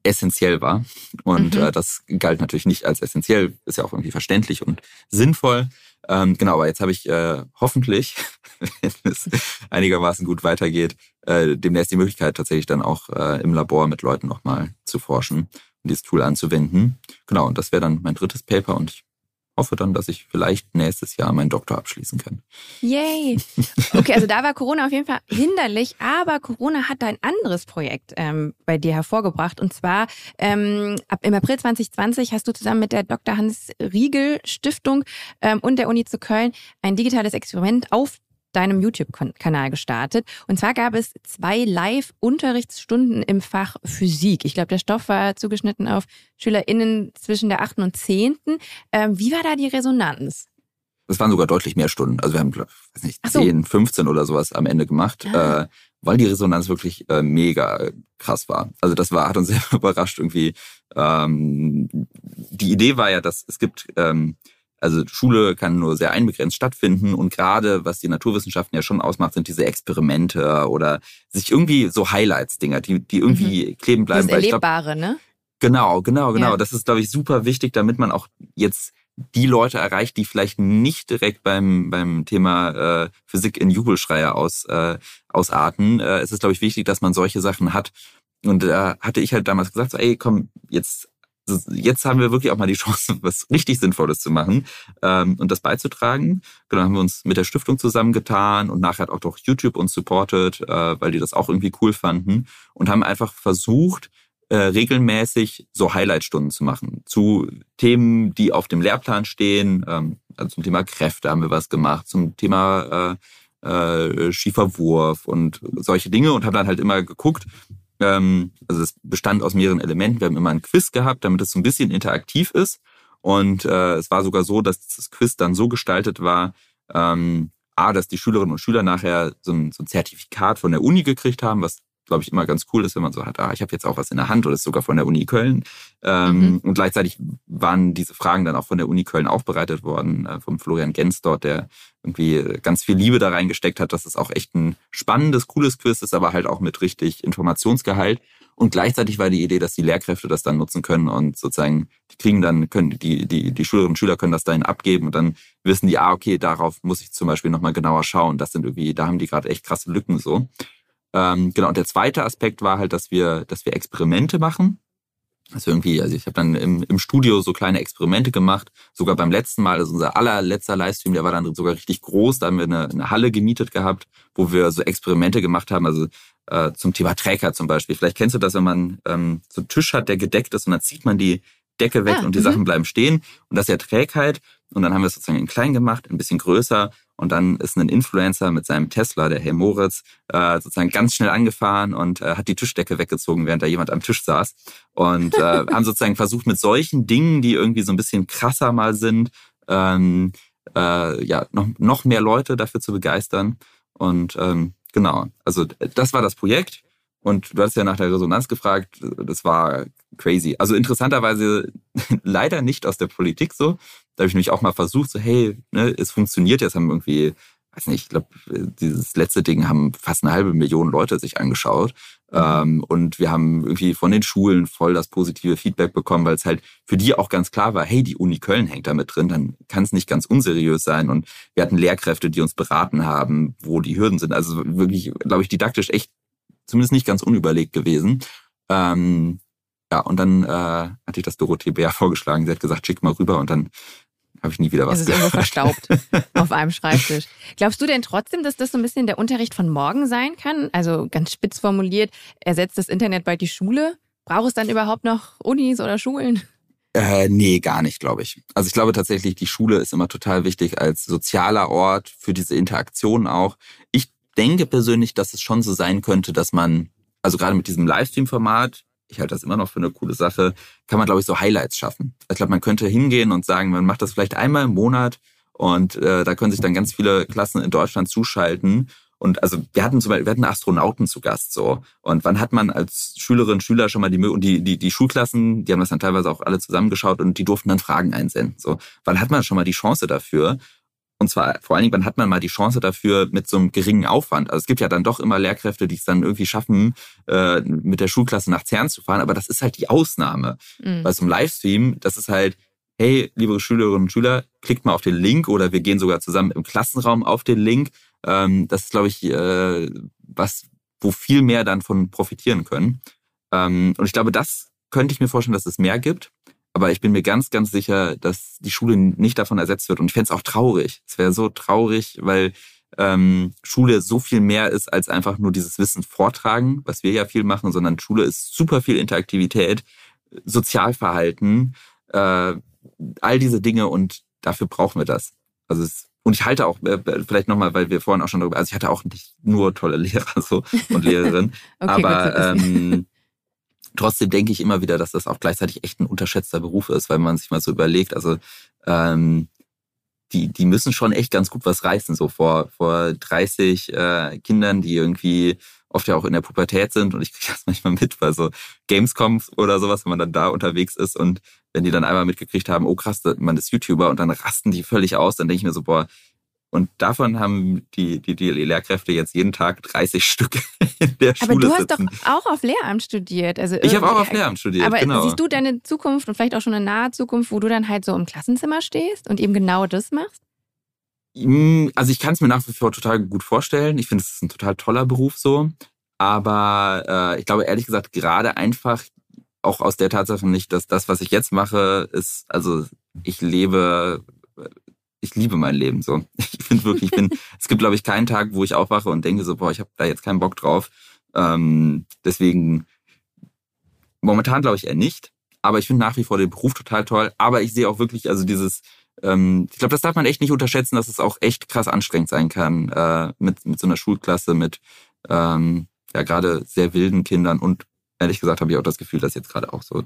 essentiell war. Und mhm. äh, das galt natürlich nicht als essentiell, ist ja auch irgendwie verständlich und sinnvoll. Ähm, genau, aber jetzt habe ich äh, hoffentlich, <laughs> wenn es einigermaßen gut weitergeht, äh, demnächst die Möglichkeit, tatsächlich dann auch äh, im Labor mit Leuten nochmal zu forschen und dieses Tool anzuwenden. Genau, und das wäre dann mein drittes Paper und ich hoffe dann, dass ich vielleicht nächstes Jahr meinen Doktor abschließen kann. Yay! <laughs> Okay, also da war Corona auf jeden Fall hinderlich, aber Corona hat ein anderes Projekt ähm, bei dir hervorgebracht. Und zwar ähm, ab im April 2020 hast du zusammen mit der Dr. Hans Riegel Stiftung ähm, und der Uni zu Köln ein digitales Experiment auf deinem YouTube-Kanal gestartet. Und zwar gab es zwei Live-Unterrichtsstunden im Fach Physik. Ich glaube, der Stoff war zugeschnitten auf SchülerInnen zwischen der 8. und 10. Ähm, wie war da die Resonanz? Das waren sogar deutlich mehr Stunden. Also wir haben, weiß nicht, so. 10, 15 oder sowas am Ende gemacht, ah. äh, weil die Resonanz wirklich äh, mega krass war. Also das war, hat uns <laughs> sehr überrascht irgendwie. Ähm, die Idee war ja, dass es gibt ähm, also Schule kann nur sehr einbegrenzt stattfinden und gerade was die Naturwissenschaften ja schon ausmacht, sind diese Experimente oder sich irgendwie so Highlights-Dinger, die, die irgendwie mhm. kleben bleiben. Das Erlebbare, glaub, ne? Genau, genau, genau. Ja. Das ist, glaube ich, super wichtig, damit man auch jetzt die Leute erreicht, die vielleicht nicht direkt beim, beim Thema äh, Physik in Jubelschreier aus, äh, ausarten. Äh, es ist, glaube ich, wichtig, dass man solche Sachen hat. Und da äh, hatte ich halt damals gesagt, so, ey, komm, jetzt jetzt haben wir wirklich auch mal die Chance, was richtig Sinnvolles zu machen ähm, und das beizutragen. Genau, haben wir uns mit der Stiftung zusammengetan und nachher hat auch doch YouTube uns supportet, äh, weil die das auch irgendwie cool fanden und haben einfach versucht, äh, regelmäßig so Highlightstunden zu machen zu Themen, die auf dem Lehrplan stehen. Ähm, also zum Thema Kräfte haben wir was gemacht, zum Thema äh, äh, Schieferwurf und solche Dinge und haben dann halt immer geguckt, ähm, also es bestand aus mehreren Elementen. Wir haben immer ein Quiz gehabt, damit es so ein bisschen interaktiv ist. Und äh, es war sogar so, dass das Quiz dann so gestaltet war, ähm, A, dass die Schülerinnen und Schüler nachher so ein, so ein Zertifikat von der Uni gekriegt haben, was glaube ich, immer ganz cool ist, wenn man so hat, ah, ich habe jetzt auch was in der Hand oder ist sogar von der Uni Köln. Ähm, mhm. Und gleichzeitig waren diese Fragen dann auch von der Uni Köln aufbereitet worden, äh, vom Florian Gens dort, der irgendwie ganz viel Liebe da reingesteckt hat, dass es auch echt ein spannendes, cooles Quiz ist, aber halt auch mit richtig Informationsgehalt. Und gleichzeitig war die Idee, dass die Lehrkräfte das dann nutzen können und sozusagen, die kriegen dann, können, die, die, die Schülerinnen und Schüler können das dahin abgeben und dann wissen die, ah, okay, darauf muss ich zum Beispiel nochmal genauer schauen. Das sind irgendwie, da haben die gerade echt krasse Lücken so. Ähm, genau, und der zweite Aspekt war halt, dass wir, dass wir Experimente machen. Also irgendwie, also ich habe dann im, im Studio so kleine Experimente gemacht, sogar beim letzten Mal, also unser allerletzter Livestream, der war dann sogar richtig groß, da haben wir eine, eine Halle gemietet gehabt, wo wir so Experimente gemacht haben, also äh, zum Thema Träger zum Beispiel. Vielleicht kennst du das, wenn man ähm, so einen Tisch hat, der gedeckt ist und dann zieht man die Decke weg ah, und die -hmm. Sachen bleiben stehen und das ist ja Trägheit und dann haben wir es sozusagen in klein gemacht, ein bisschen größer und dann ist ein Influencer mit seinem Tesla, der Herr Moritz, äh, sozusagen ganz schnell angefahren und äh, hat die Tischdecke weggezogen, während da jemand am Tisch saß. Und äh, <laughs> haben sozusagen versucht, mit solchen Dingen, die irgendwie so ein bisschen krasser mal sind, ähm, äh, ja, noch, noch mehr Leute dafür zu begeistern. Und ähm, genau, also das war das Projekt. Und du hast ja nach der Resonanz gefragt, das war crazy. Also interessanterweise <laughs> leider nicht aus der Politik so. Da habe ich nämlich auch mal versucht, so hey, ne, es funktioniert jetzt, haben irgendwie, weiß nicht, ich glaube, dieses letzte Ding haben fast eine halbe Million Leute sich angeschaut. Mhm. Ähm, und wir haben irgendwie von den Schulen voll das positive Feedback bekommen, weil es halt für die auch ganz klar war, hey, die Uni Köln hängt da mit drin, dann kann es nicht ganz unseriös sein. Und wir hatten Lehrkräfte, die uns beraten haben, wo die Hürden sind. Also wirklich, glaube ich, didaktisch echt zumindest nicht ganz unüberlegt gewesen. Ähm, ja, und dann äh, hatte ich das Dorothee Bär vorgeschlagen. Sie hat gesagt, schick mal rüber und dann habe ich nie wieder was Es ist irgendwo verstaubt <laughs> auf einem Schreibtisch. Glaubst du denn trotzdem, dass das so ein bisschen der Unterricht von morgen sein kann? Also ganz spitz formuliert, ersetzt das Internet bald die Schule? Braucht es dann überhaupt noch Unis oder Schulen? Äh, nee, gar nicht, glaube ich. Also ich glaube tatsächlich, die Schule ist immer total wichtig als sozialer Ort für diese Interaktion auch. Ich denke persönlich, dass es schon so sein könnte, dass man, also gerade mit diesem Livestream-Format, ich halte das immer noch für eine coole Sache, kann man, glaube ich, so Highlights schaffen. Ich glaube, man könnte hingehen und sagen, man macht das vielleicht einmal im Monat und äh, da können sich dann ganz viele Klassen in Deutschland zuschalten. Und also wir hatten zum Beispiel, wir hatten Astronauten zu Gast so. Und wann hat man als Schülerin, Schüler schon mal die und die, die, die Schulklassen, die haben das dann teilweise auch alle zusammengeschaut und die durften dann Fragen einsenden. So, wann hat man schon mal die Chance dafür? Und zwar vor allen Dingen, wann hat man mal die Chance dafür mit so einem geringen Aufwand? Also es gibt ja dann doch immer Lehrkräfte, die es dann irgendwie schaffen, äh, mit der Schulklasse nach CERN zu fahren, aber das ist halt die Ausnahme. Mhm. Bei so einem Livestream, das ist halt, hey, liebe Schülerinnen und Schüler, klickt mal auf den Link oder wir gehen sogar zusammen im Klassenraum auf den Link. Ähm, das ist, glaube ich, äh, was wo viel mehr dann von profitieren können. Ähm, und ich glaube, das könnte ich mir vorstellen, dass es mehr gibt. Aber ich bin mir ganz, ganz sicher, dass die Schule nicht davon ersetzt wird. Und ich fände es auch traurig. Es wäre so traurig, weil ähm, Schule so viel mehr ist als einfach nur dieses Wissen vortragen, was wir ja viel machen, sondern Schule ist super viel Interaktivität, Sozialverhalten, äh, all diese Dinge und dafür brauchen wir das. Also es, und ich halte auch, äh, vielleicht nochmal, weil wir vorhin auch schon darüber, also ich hatte auch nicht nur tolle <laughs> Lehrer so und Lehrerinnen, <laughs> okay, aber ähm, trotzdem denke ich immer wieder, dass das auch gleichzeitig echt ein unterschätzter Beruf ist, weil man sich mal so überlegt, also ähm, die, die müssen schon echt ganz gut was reißen, so vor, vor 30 äh, Kindern, die irgendwie oft ja auch in der Pubertät sind und ich kriege <laughs> das manchmal mit bei so Gamescom oder sowas, wenn man dann da unterwegs ist und wenn die dann einmal mitgekriegt haben, oh krass, man ist YouTuber und dann rasten die völlig aus, dann denke ich mir so, boah, und davon haben die, die, die Lehrkräfte jetzt jeden Tag 30 <laughs> Stück in der aber Schule Aber du hast sitzen. doch auch auf Lehramt studiert. Also ich habe auch auf Lehramt studiert, aber genau. siehst du deine Zukunft und vielleicht auch schon eine nahe Zukunft, wo du dann halt so im Klassenzimmer stehst und eben genau das machst? Hm, also ich kann es mir nach wie vor total gut vorstellen. Ich finde, es ist ein total toller Beruf so. Aber äh, ich glaube ehrlich gesagt, gerade einfach auch aus der Tatsache nicht, dass das, was ich jetzt mache, ist, also ich lebe ich liebe mein Leben so. <laughs> Ich finde wirklich, ich bin, <laughs> es gibt, glaube ich, keinen Tag, wo ich aufwache und denke so, boah, ich habe da jetzt keinen Bock drauf. Ähm, deswegen momentan glaube ich eher nicht. Aber ich finde nach wie vor den Beruf total toll. Aber ich sehe auch wirklich, also dieses, ähm, ich glaube, das darf man echt nicht unterschätzen, dass es auch echt krass anstrengend sein kann äh, mit, mit so einer Schulklasse, mit ähm, ja gerade sehr wilden Kindern. Und ehrlich gesagt habe ich auch das Gefühl, dass jetzt gerade auch so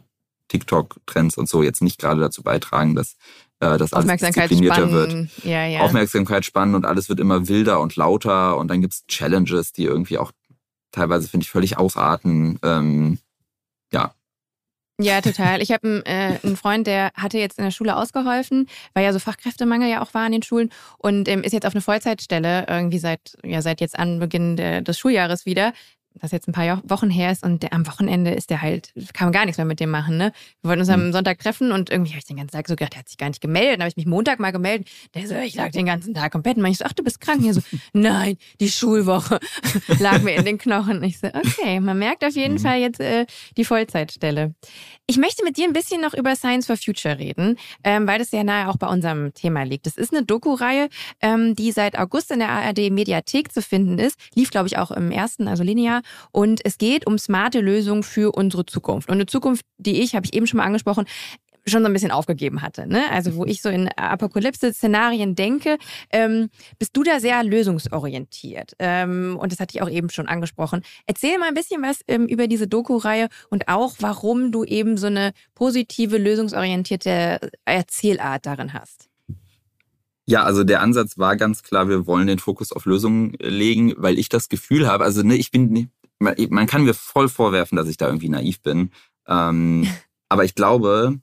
TikTok-Trends und so jetzt nicht gerade dazu beitragen, dass äh, das alles disziplinierter wird. Ja, ja. Aufmerksamkeit spannen und alles wird immer wilder und lauter und dann gibt's Challenges, die irgendwie auch teilweise, finde ich, völlig ausarten. Ähm, ja. Ja, total. Ich habe äh, einen Freund, der hatte jetzt in der Schule ausgeholfen, weil ja so Fachkräftemangel ja auch war an den Schulen und ähm, ist jetzt auf eine Vollzeitstelle irgendwie seit ja seit jetzt Anbeginn des Schuljahres wieder das jetzt ein paar Wochen her ist und der, am Wochenende ist der halt, kann man gar nichts mehr mit dem machen, ne? Wir wollten uns am mhm. Sonntag treffen und irgendwie habe ich den ganzen Tag so gedacht, der hat sich gar nicht gemeldet. Dann habe ich mich Montag mal gemeldet. Der so, ich lag den ganzen Tag im Bett. Und ich so, ach, du bist krank. Hier so, <laughs> nein, die Schulwoche <laughs> lag mir in den Knochen. Und ich so, okay, man merkt auf jeden mhm. Fall jetzt äh, die Vollzeitstelle. Ich möchte mit dir ein bisschen noch über Science for Future reden, ähm, weil das ja nahe auch bei unserem Thema liegt. Das ist eine Doku-Reihe, ähm, die seit August in der ARD Mediathek zu finden ist. Lief, glaube ich, auch im ersten, also linear und es geht um smarte Lösungen für unsere Zukunft. Und eine Zukunft, die ich, habe ich eben schon mal angesprochen, schon so ein bisschen aufgegeben hatte. Ne? Also wo ich so in Apokalypse-Szenarien denke, ähm, bist du da sehr lösungsorientiert. Ähm, und das hatte ich auch eben schon angesprochen. Erzähl mal ein bisschen was ähm, über diese Doku-Reihe und auch, warum du eben so eine positive, lösungsorientierte Erzählart darin hast. Ja, also der Ansatz war ganz klar, wir wollen den Fokus auf Lösungen legen, weil ich das Gefühl habe, also ne, ich bin, man kann mir voll vorwerfen, dass ich da irgendwie naiv bin. Ähm, <laughs> aber ich glaube,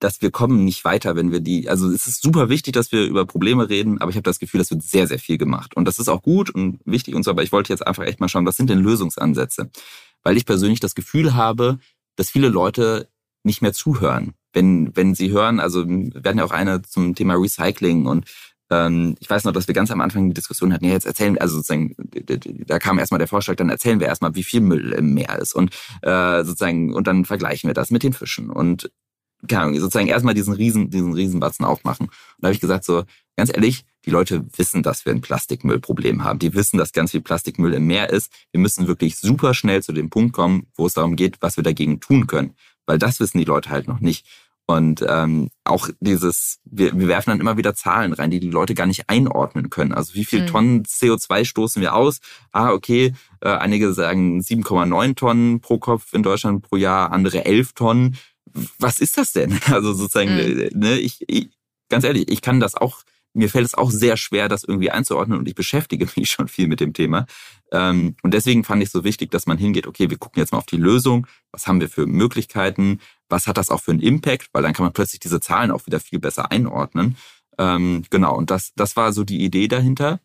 dass wir kommen nicht weiter, wenn wir die, also es ist super wichtig, dass wir über Probleme reden, aber ich habe das Gefühl, das wird sehr, sehr viel gemacht. Und das ist auch gut und wichtig und so, aber ich wollte jetzt einfach echt mal schauen, was sind denn Lösungsansätze? Weil ich persönlich das Gefühl habe, dass viele Leute nicht mehr zuhören. Wenn, wenn sie hören, also wir hatten ja auch eine zum Thema Recycling und ähm, ich weiß noch, dass wir ganz am Anfang die Diskussion hatten, ja, jetzt erzählen, also sozusagen, da kam erstmal der Vorschlag, dann erzählen wir erstmal, wie viel Müll im Meer ist und äh, sozusagen, und dann vergleichen wir das mit den Fischen und keine Ahnung, sozusagen erstmal diesen riesen, diesen Riesenbatzen aufmachen. Und da habe ich gesagt, so, ganz ehrlich, die Leute wissen, dass wir ein Plastikmüllproblem haben. Die wissen, dass ganz viel Plastikmüll im Meer ist. Wir müssen wirklich super schnell zu dem Punkt kommen, wo es darum geht, was wir dagegen tun können. Weil das wissen die Leute halt noch nicht. Und ähm, auch dieses, wir, wir werfen dann immer wieder Zahlen rein, die die Leute gar nicht einordnen können. Also wie viel mhm. Tonnen CO2 stoßen wir aus? Ah, okay, äh, einige sagen 7,9 Tonnen pro Kopf in Deutschland pro Jahr, andere 11 Tonnen. Was ist das denn? <laughs> Also sozusagen, mhm. ne, ich, ich, ganz ehrlich, ich kann das auch mir fällt es auch sehr schwer, das irgendwie einzuordnen und ich beschäftige <laughs> mich schon viel mit dem Thema. Ähm, und deswegen fand ich so wichtig, dass man hingeht, okay, wir gucken jetzt mal auf die Lösung, was haben wir für Möglichkeiten, was hat das auch für einen Impact, weil dann kann man plötzlich diese Zahlen auch wieder viel besser einordnen. Ähm, genau, und das, das war so die Idee dahinter.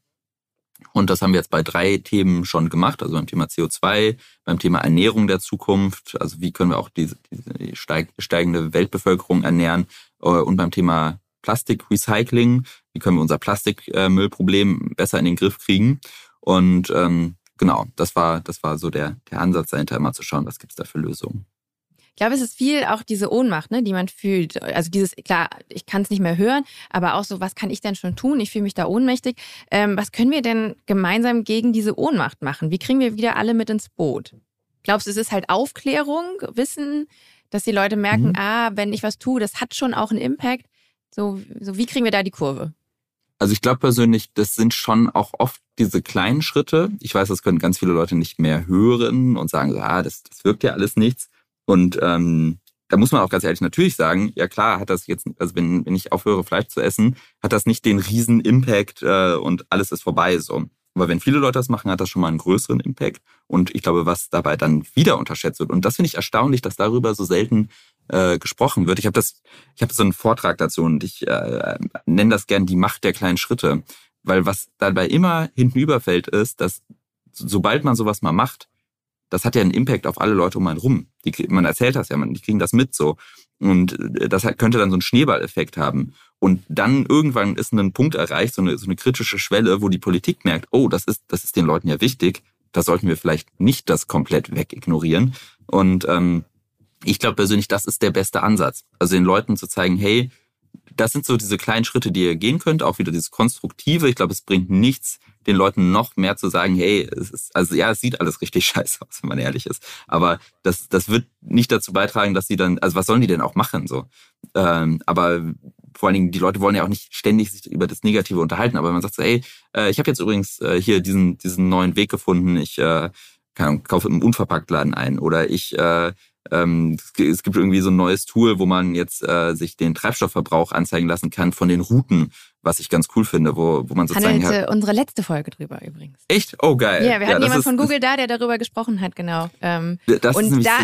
Und das haben wir jetzt bei drei Themen schon gemacht, also beim Thema CO2, beim Thema Ernährung der Zukunft, also wie können wir auch diese, diese steigende Weltbevölkerung ernähren äh, und beim Thema Plastikrecycling, wie können wir unser Plastikmüllproblem besser in den Griff kriegen. Und ähm, genau, das war, das war so der, der Ansatz dahinter, immer zu schauen, was gibt's da für Lösungen. Ich glaube, es ist viel auch diese Ohnmacht, ne, die man fühlt. Also dieses, klar, ich kann es nicht mehr hören, aber auch so, was kann ich denn schon tun? Ich fühle mich da ohnmächtig. Ähm, was können wir denn gemeinsam gegen diese Ohnmacht machen? Wie kriegen wir wieder alle mit ins Boot? Glaubst du, es ist halt Aufklärung, Wissen, dass die Leute merken, mhm. ah, wenn ich was tue, das hat schon auch einen Impact. So, so wie kriegen wir da die Kurve? Also ich glaube persönlich, das sind schon auch oft diese kleinen Schritte. Ich weiß, das können ganz viele Leute nicht mehr hören und sagen, ah, das, das wirkt ja alles nichts. Und ähm, da muss man auch ganz ehrlich natürlich sagen, ja klar, hat das jetzt, also wenn, wenn ich aufhöre, Fleisch zu essen, hat das nicht den riesen Impact äh, und alles ist vorbei. So. Aber wenn viele Leute das machen, hat das schon mal einen größeren Impact. Und ich glaube, was dabei dann wieder unterschätzt wird. Und das finde ich erstaunlich, dass darüber so selten äh, gesprochen wird. Ich habe das, ich habe so einen Vortrag dazu und ich äh, nenne das gern die Macht der kleinen Schritte. Weil was dabei immer hintenüberfällt, ist, dass sobald man sowas mal macht, das hat ja einen Impact auf alle Leute um einen rum. Die, man erzählt das ja, man, die kriegen das mit so. Und äh, das könnte dann so einen Schneeballeffekt haben. Und dann irgendwann ist ein Punkt erreicht, so eine, so eine kritische Schwelle, wo die Politik merkt, oh, das ist, das ist den Leuten ja wichtig. Da sollten wir vielleicht nicht das komplett wegignorieren. Und ähm, ich glaube persönlich, das ist der beste Ansatz. Also den Leuten zu zeigen, hey, das sind so diese kleinen Schritte, die ihr gehen könnt, auch wieder dieses Konstruktive. Ich glaube, es bringt nichts, den Leuten noch mehr zu sagen, hey, es ist, also ja, es sieht alles richtig <laughs> scheiße aus, wenn man ehrlich ist. Aber das, das wird nicht dazu beitragen, dass sie dann, also was sollen die denn auch machen? so? Ähm, aber vor allen Dingen, die Leute wollen ja auch nicht ständig sich über das Negative unterhalten, aber man sagt so, hey, äh, ich habe jetzt übrigens äh, hier diesen, diesen neuen Weg gefunden, ich äh, kann, kaufe im Unverpacktladen ein oder ich äh, ähm, es gibt irgendwie so ein neues Tool, wo man jetzt äh, sich den Treibstoffverbrauch anzeigen lassen kann von den Routen, was ich ganz cool finde, wo, wo man sozusagen Handelte hat, unsere letzte Folge drüber übrigens. Echt? Oh geil. Ja, wir hatten ja, jemand von Google da, der darüber gesprochen hat, genau. Ähm, das und ist da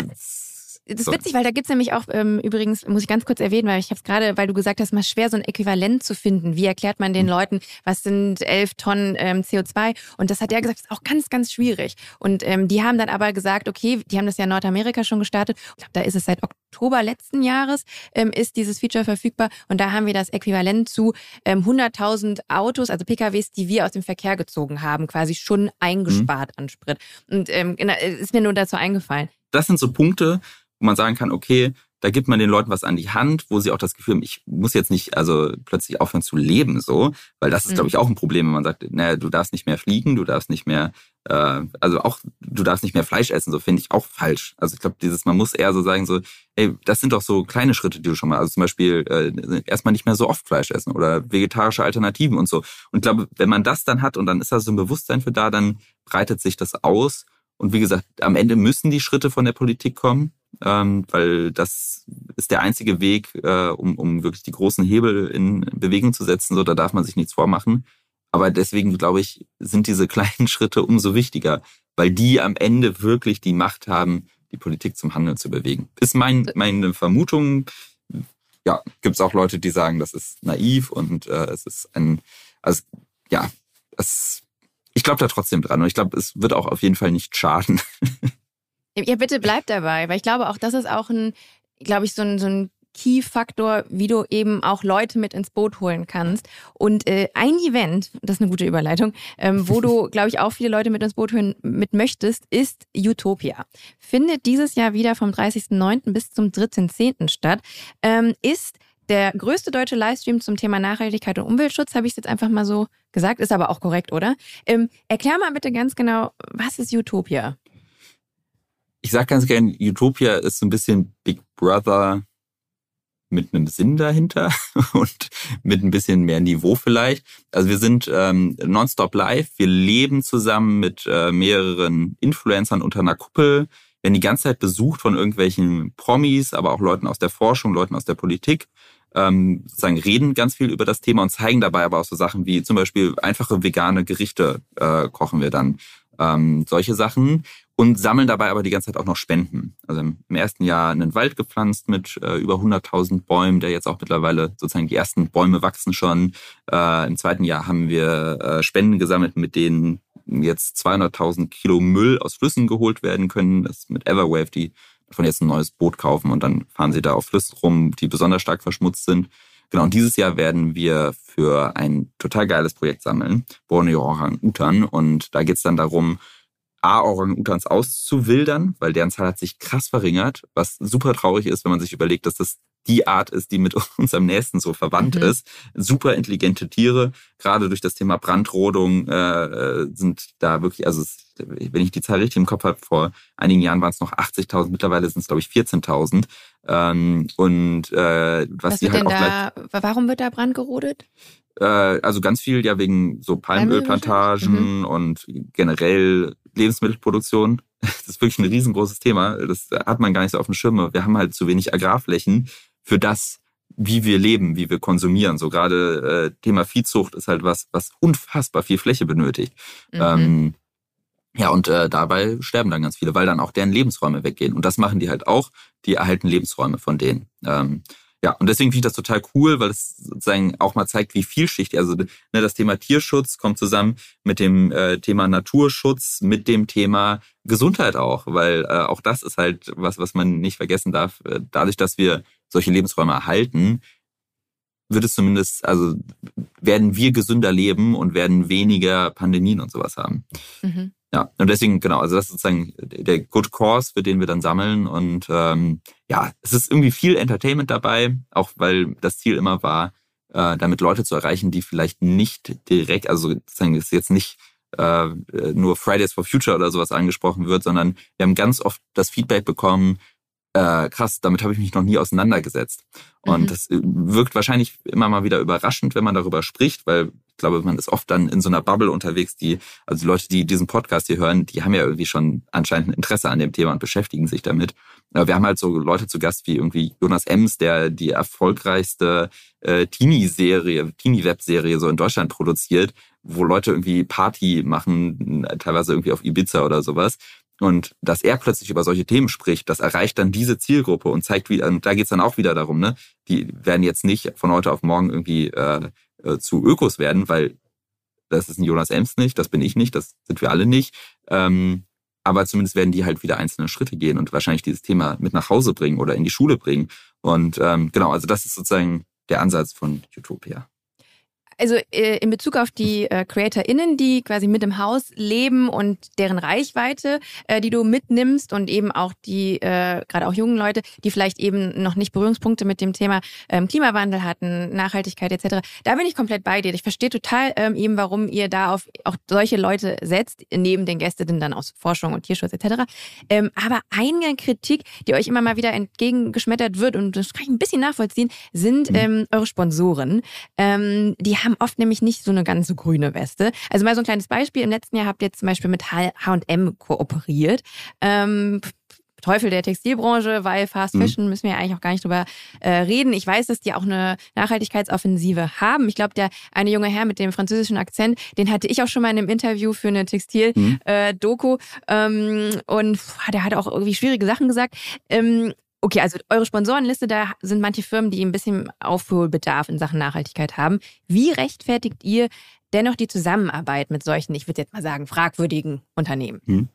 das ist witzig, weil da gibt's nämlich auch, ähm, übrigens, muss ich ganz kurz erwähnen, weil ich habe es gerade, weil du gesagt hast, mal schwer, so ein Äquivalent zu finden. Wie erklärt man den mhm. Leuten, was sind elf Tonnen ähm, CO2? Und das hat er gesagt, ist auch ganz, ganz schwierig. Und ähm, die haben dann aber gesagt, okay, die haben das ja in Nordamerika schon gestartet. Ich glaube, da ist es seit Oktober letzten Jahres, ähm, ist dieses Feature verfügbar. Und da haben wir das Äquivalent zu ähm, 100.000 Autos, also PKWs, die wir aus dem Verkehr gezogen haben, quasi schon eingespart mhm. an Sprit. Und ähm, genau, ist mir nur dazu eingefallen. Das sind so Punkte, wo man sagen kann, okay, da gibt man den Leuten was an die Hand, wo sie auch das Gefühl haben, ich muss jetzt nicht also plötzlich aufhören zu leben, so, weil das ist, mhm. glaube ich, auch ein Problem, wenn man sagt, naja, du darfst nicht mehr fliegen, du darfst nicht mehr, äh, also auch, du darfst nicht mehr Fleisch essen, so finde ich auch falsch. Also ich glaube, dieses, man muss eher so sagen, so, ey, das sind doch so kleine Schritte, die du schon mal, also zum Beispiel äh, erstmal nicht mehr so oft Fleisch essen oder vegetarische Alternativen und so. Und ich glaube, wenn man das dann hat und dann ist da so ein Bewusstsein für da, dann breitet sich das aus. Und wie gesagt, am Ende müssen die Schritte von der Politik kommen ähm, weil das ist der einzige Weg, äh, um, um wirklich die großen Hebel in Bewegung zu setzen. So, da darf man sich nichts vormachen. Aber deswegen, glaube ich, sind diese <laughs> kleinen Schritte umso wichtiger, weil die am Ende wirklich die Macht haben, die Politik zum Handeln zu bewegen. Ist mein, meine Vermutung. Ja, gibt es auch Leute, die sagen, das ist naiv und äh, es ist ein, also ja, das, ich glaube da trotzdem dran und ich glaube, es wird auch auf jeden Fall nicht schaden. <laughs> Ja, bitte bleib dabei, weil ich glaube auch, das ist auch ein, glaube ich, so ein, so ein Key-Faktor, wie du eben auch Leute mit ins Boot holen kannst. Und äh, ein Event, das ist eine gute Überleitung, ähm, wo du, <laughs> glaube ich, auch viele Leute mit ins Boot holen mit möchtest, ist Utopia. Findet dieses Jahr wieder vom 30.09. bis zum 3.10. statt. Ähm, ist der größte deutsche Livestream zum Thema Nachhaltigkeit und Umweltschutz, habe ich es jetzt einfach mal so gesagt, ist aber auch korrekt, oder? Ähm, erklär mal bitte ganz genau, was ist Utopia? Ich sage ganz gern, Utopia ist so ein bisschen Big Brother mit einem Sinn dahinter <laughs> und mit ein bisschen mehr Niveau vielleicht. Also wir sind ähm, nonstop live, wir leben zusammen mit äh, mehreren Influencern unter einer Kuppel, werden die ganze Zeit besucht von irgendwelchen Promis, aber auch Leuten aus der Forschung, Leuten aus der Politik. Ähm, sozusagen reden ganz viel über das Thema und zeigen dabei aber auch so Sachen wie zum Beispiel einfache vegane Gerichte äh, kochen wir dann. Ähm, solche Sachen und sammeln dabei aber die ganze Zeit auch noch Spenden. Also im ersten Jahr einen Wald gepflanzt mit äh, über 100.000 Bäumen, der jetzt auch mittlerweile sozusagen die ersten Bäume wachsen schon. Äh, Im zweiten Jahr haben wir äh, Spenden gesammelt, mit denen jetzt 200.000 Kilo Müll aus Flüssen geholt werden können. Das mit Everwave, die davon jetzt ein neues Boot kaufen und dann fahren sie da auf Flüssen rum, die besonders stark verschmutzt sind. Genau, und dieses Jahr werden wir für ein total geiles Projekt sammeln, Borneo Orang Utan. Und da geht es dann darum, A, Orang-Utans auszuwildern, weil deren Zahl hat sich krass verringert, was super traurig ist, wenn man sich überlegt, dass das die Art ist, die mit <laughs> uns am nächsten so verwandt mhm. ist. Super intelligente Tiere, gerade durch das Thema Brandrodung äh, äh sind da wirklich, also es, wenn ich die Zahl richtig im Kopf habe, vor einigen Jahren waren es noch 80.000, mittlerweile sind es glaube ich 14.000. Ähm, und äh, was, was die halt auch da, Warum wird da Brand gerodet? Äh, also ganz viel ja wegen so Palmölplantagen mhm. und generell Lebensmittelproduktion. <laughs> Das ist wirklich ein riesengroßes Thema. Das hat man gar nicht so auf dem Schirm. Wir haben halt zu wenig Agrarflächen für das, wie wir leben, wie wir konsumieren. So gerade äh, Thema Viehzucht ist halt was, was unfassbar viel Fläche benötigt. Mhm. Ähm, ja, und äh, dabei sterben dann ganz viele, weil dann auch deren Lebensräume weggehen. Und das machen die halt auch. Die erhalten Lebensräume von denen. Ähm, ja, und deswegen finde ich das total cool, weil es sozusagen auch mal zeigt, wie vielschichtig, also ne, das Thema Tierschutz kommt zusammen mit dem äh, Thema Naturschutz, mit dem Thema Gesundheit auch, weil äh, auch das ist halt was, was man nicht vergessen darf. Äh, dadurch, dass wir solche Lebensräume erhalten, wird es zumindest, also werden wir gesünder leben und werden weniger Pandemien und sowas haben. Mhm. Ja, und deswegen, genau, also das ist sozusagen der Good Course, für den wir dann sammeln. Und ähm, ja, es ist irgendwie viel Entertainment dabei, auch weil das Ziel immer war, äh, damit Leute zu erreichen, die vielleicht nicht direkt, also sozusagen ist jetzt nicht äh, nur Fridays for Future oder sowas angesprochen wird, sondern wir haben ganz oft das Feedback bekommen, äh, krass, damit habe ich mich noch nie auseinandergesetzt. Und mhm. das äh, wirkt wahrscheinlich immer mal wieder überraschend, wenn man darüber spricht, weil ich glaube, man ist oft dann in so einer Bubble unterwegs, die, also die Leute, die diesen Podcast hier hören, die haben ja irgendwie schon anscheinend ein Interesse an dem Thema und beschäftigen sich damit. Aber wir haben halt so Leute zu Gast wie irgendwie Jonas Ems, der die erfolgreichste äh, Teenie-Serie, Teenie-Web-Serie so in Deutschland produziert, wo Leute irgendwie Party machen, teilweise irgendwie auf Ibiza oder sowas. Und dass er plötzlich über solche Themen spricht, das erreicht dann diese Zielgruppe und zeigt wieder, und da geht's dann auch wieder darum, ne? Die werden jetzt nicht von heute auf morgen irgendwie äh, äh, zu Ökos werden, weil das ist ein Jonas Ems nicht, das bin ich nicht, das sind wir alle nicht. Ähm, aber zumindest werden die halt wieder einzelne Schritte gehen und wahrscheinlich dieses Thema mit nach Hause bringen oder in die Schule bringen. Und ähm, genau, also das ist sozusagen der Ansatz von Utopia also äh, in Bezug auf die äh, CreatorInnen, die quasi mit im Haus leben und deren Reichweite, äh, die du mitnimmst und eben auch die, äh, gerade auch jungen Leute, die vielleicht eben noch nicht Berührungspunkte mit dem Thema ähm, Klimawandel hatten, Nachhaltigkeit etc., da bin ich komplett bei dir. Ich verstehe total ähm, eben, warum ihr da auf auch solche Leute setzt, neben den Gästinnen dann aus Forschung und Tierschutz etc. Ähm, aber eine Kritik, die euch immer mal wieder entgegengeschmettert wird, und das kann ich ein bisschen nachvollziehen, sind mhm. ähm, eure Sponsoren. Ähm, die haben oft nämlich nicht so eine ganz so grüne Weste. Also mal so ein kleines Beispiel. Im letzten Jahr habt ihr zum Beispiel mit H&M kooperiert. Ähm, Teufel der Textilbranche, weil Fast mhm. Fashion mhm. müssen wir ja eigentlich auch gar nicht drüber äh, reden. Ich weiß, dass die auch eine Nachhaltigkeitsoffensive haben. Ich glaube, der eine junge Herr mit dem französischen Akzent, den hatte ich auch schon mal in einem Interview für eine Textil-Doku. Mhm. Äh, ähm, und der hat auch irgendwie schwierige Sachen gesagt. Ähm, Okay, also eure Sponsorenliste, da sind manche Firmen, die ein bisschen Aufholbedarf in Sachen Nachhaltigkeit haben. Wie rechtfertigt ihr dennoch die Zusammenarbeit mit solchen, ich würde jetzt mal sagen, fragwürdigen Unternehmen? Hm.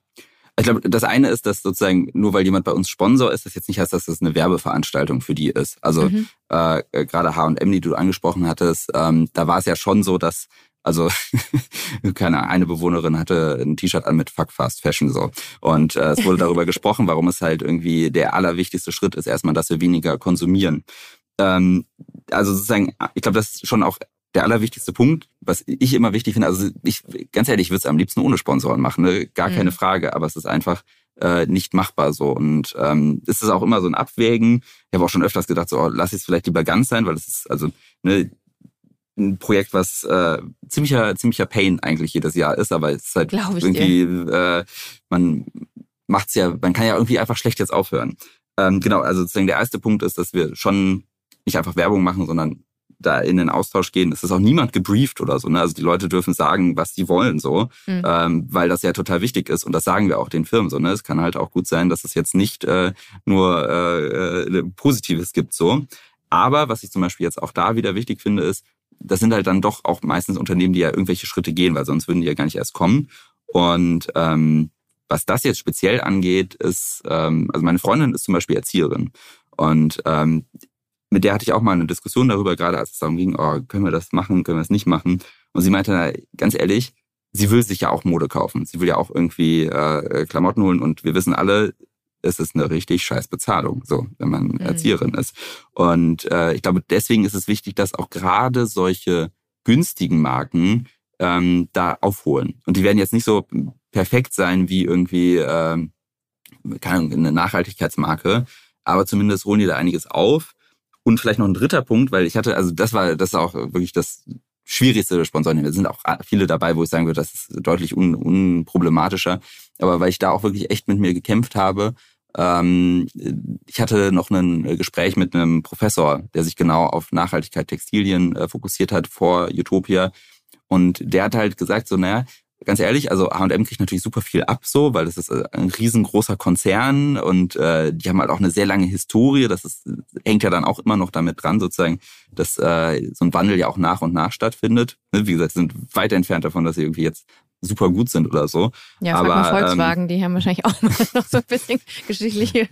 Ich glaube, das eine ist, dass sozusagen nur weil jemand bei uns Sponsor ist, das jetzt nicht heißt, dass das eine Werbeveranstaltung für die ist. Also mhm. äh, gerade H&M, die du angesprochen hattest, ähm, da war es ja schon so, dass also <laughs> keine eine Bewohnerin hatte ein T-Shirt an mit Fuck Fast Fashion so und äh, es wurde darüber <laughs> gesprochen, warum es halt irgendwie der allerwichtigste Schritt ist erstmal, dass wir weniger konsumieren. Ähm, also sozusagen, ich glaube, das ist schon auch der allerwichtigste Punkt, was ich immer wichtig finde. Also ich ganz ehrlich, ich würde es am liebsten ohne Sponsoren machen, ne? gar keine mhm. Frage, aber es ist einfach äh, nicht machbar so. Und ähm, es ist auch immer so ein Abwägen. Ich habe auch schon öfters gedacht, so oh, lass es vielleicht lieber ganz sein, weil es ist, also ne, ein Projekt, was äh, ziemlicher, ziemlicher Pain eigentlich jedes Jahr ist, aber es ist halt irgendwie, äh, man macht's ja, man kann ja irgendwie einfach schlecht jetzt aufhören. Ähm, genau, also sozusagen der erste Punkt ist, dass wir schon nicht einfach Werbung machen, sondern da in den Austausch gehen. Es ist auch niemand gebrieft oder so. Ne? Also die Leute dürfen sagen, was sie wollen, so, mhm. ähm, weil das ja total wichtig ist. Und das sagen wir auch den Firmen so. Ne? Es kann halt auch gut sein, dass es jetzt nicht äh, nur äh, äh, Positives gibt, so. Aber was ich zum Beispiel jetzt auch da wieder wichtig finde, ist, das sind halt dann doch auch meistens Unternehmen, die ja irgendwelche Schritte gehen, weil sonst würden die ja gar nicht erst kommen. Und ähm, was das jetzt speziell angeht, ist, ähm, also meine Freundin ist zum Beispiel Erzieherin. Und ähm, mit der hatte ich auch mal eine Diskussion darüber, gerade als es darum ging, oh, können wir das machen, können wir das nicht machen. Und sie meinte, ganz ehrlich, sie will sich ja auch Mode kaufen. Sie will ja auch irgendwie äh, Klamotten holen und wir wissen alle, es ist eine richtig scheiß Bezahlung, so, wenn man mhm. Erzieherin ist. Und äh, ich glaube, deswegen ist es wichtig, dass auch gerade solche günstigen Marken ähm, da aufholen. Und die werden jetzt nicht so perfekt sein wie irgendwie ähm, keine Ahnung, eine Nachhaltigkeitsmarke, aber zumindest holen die da einiges auf. Und vielleicht noch ein dritter Punkt, weil ich hatte, also das war, das ist auch wirklich das schwierigste Sponsoring. Es sind auch viele dabei, wo ich sagen würde, das ist deutlich un, unproblematischer. Aber weil ich da auch wirklich echt mit mir gekämpft habe, ähm, ich hatte noch ein Gespräch mit einem Professor, der sich genau auf Nachhaltigkeit Textilien äh, fokussiert hat vor Utopia. Und der hat halt gesagt, so, naja, ganz ehrlich, also H&M kriegt natürlich super viel ab, so, weil das ist äh, ein riesengroßer Konzern und äh, die haben halt auch eine sehr lange Historie. Das ist, hängt ja dann auch immer noch damit dran, sozusagen, dass äh, so ein Wandel ja auch nach und nach stattfindet. Ne, wie gesagt, sind weit entfernt davon, dass sie irgendwie jetzt super gut sind oder so. Ja, aber mal Volkswagen, ähm, die haben wahrscheinlich auch <laughs> noch so ein bisschen geschichtliche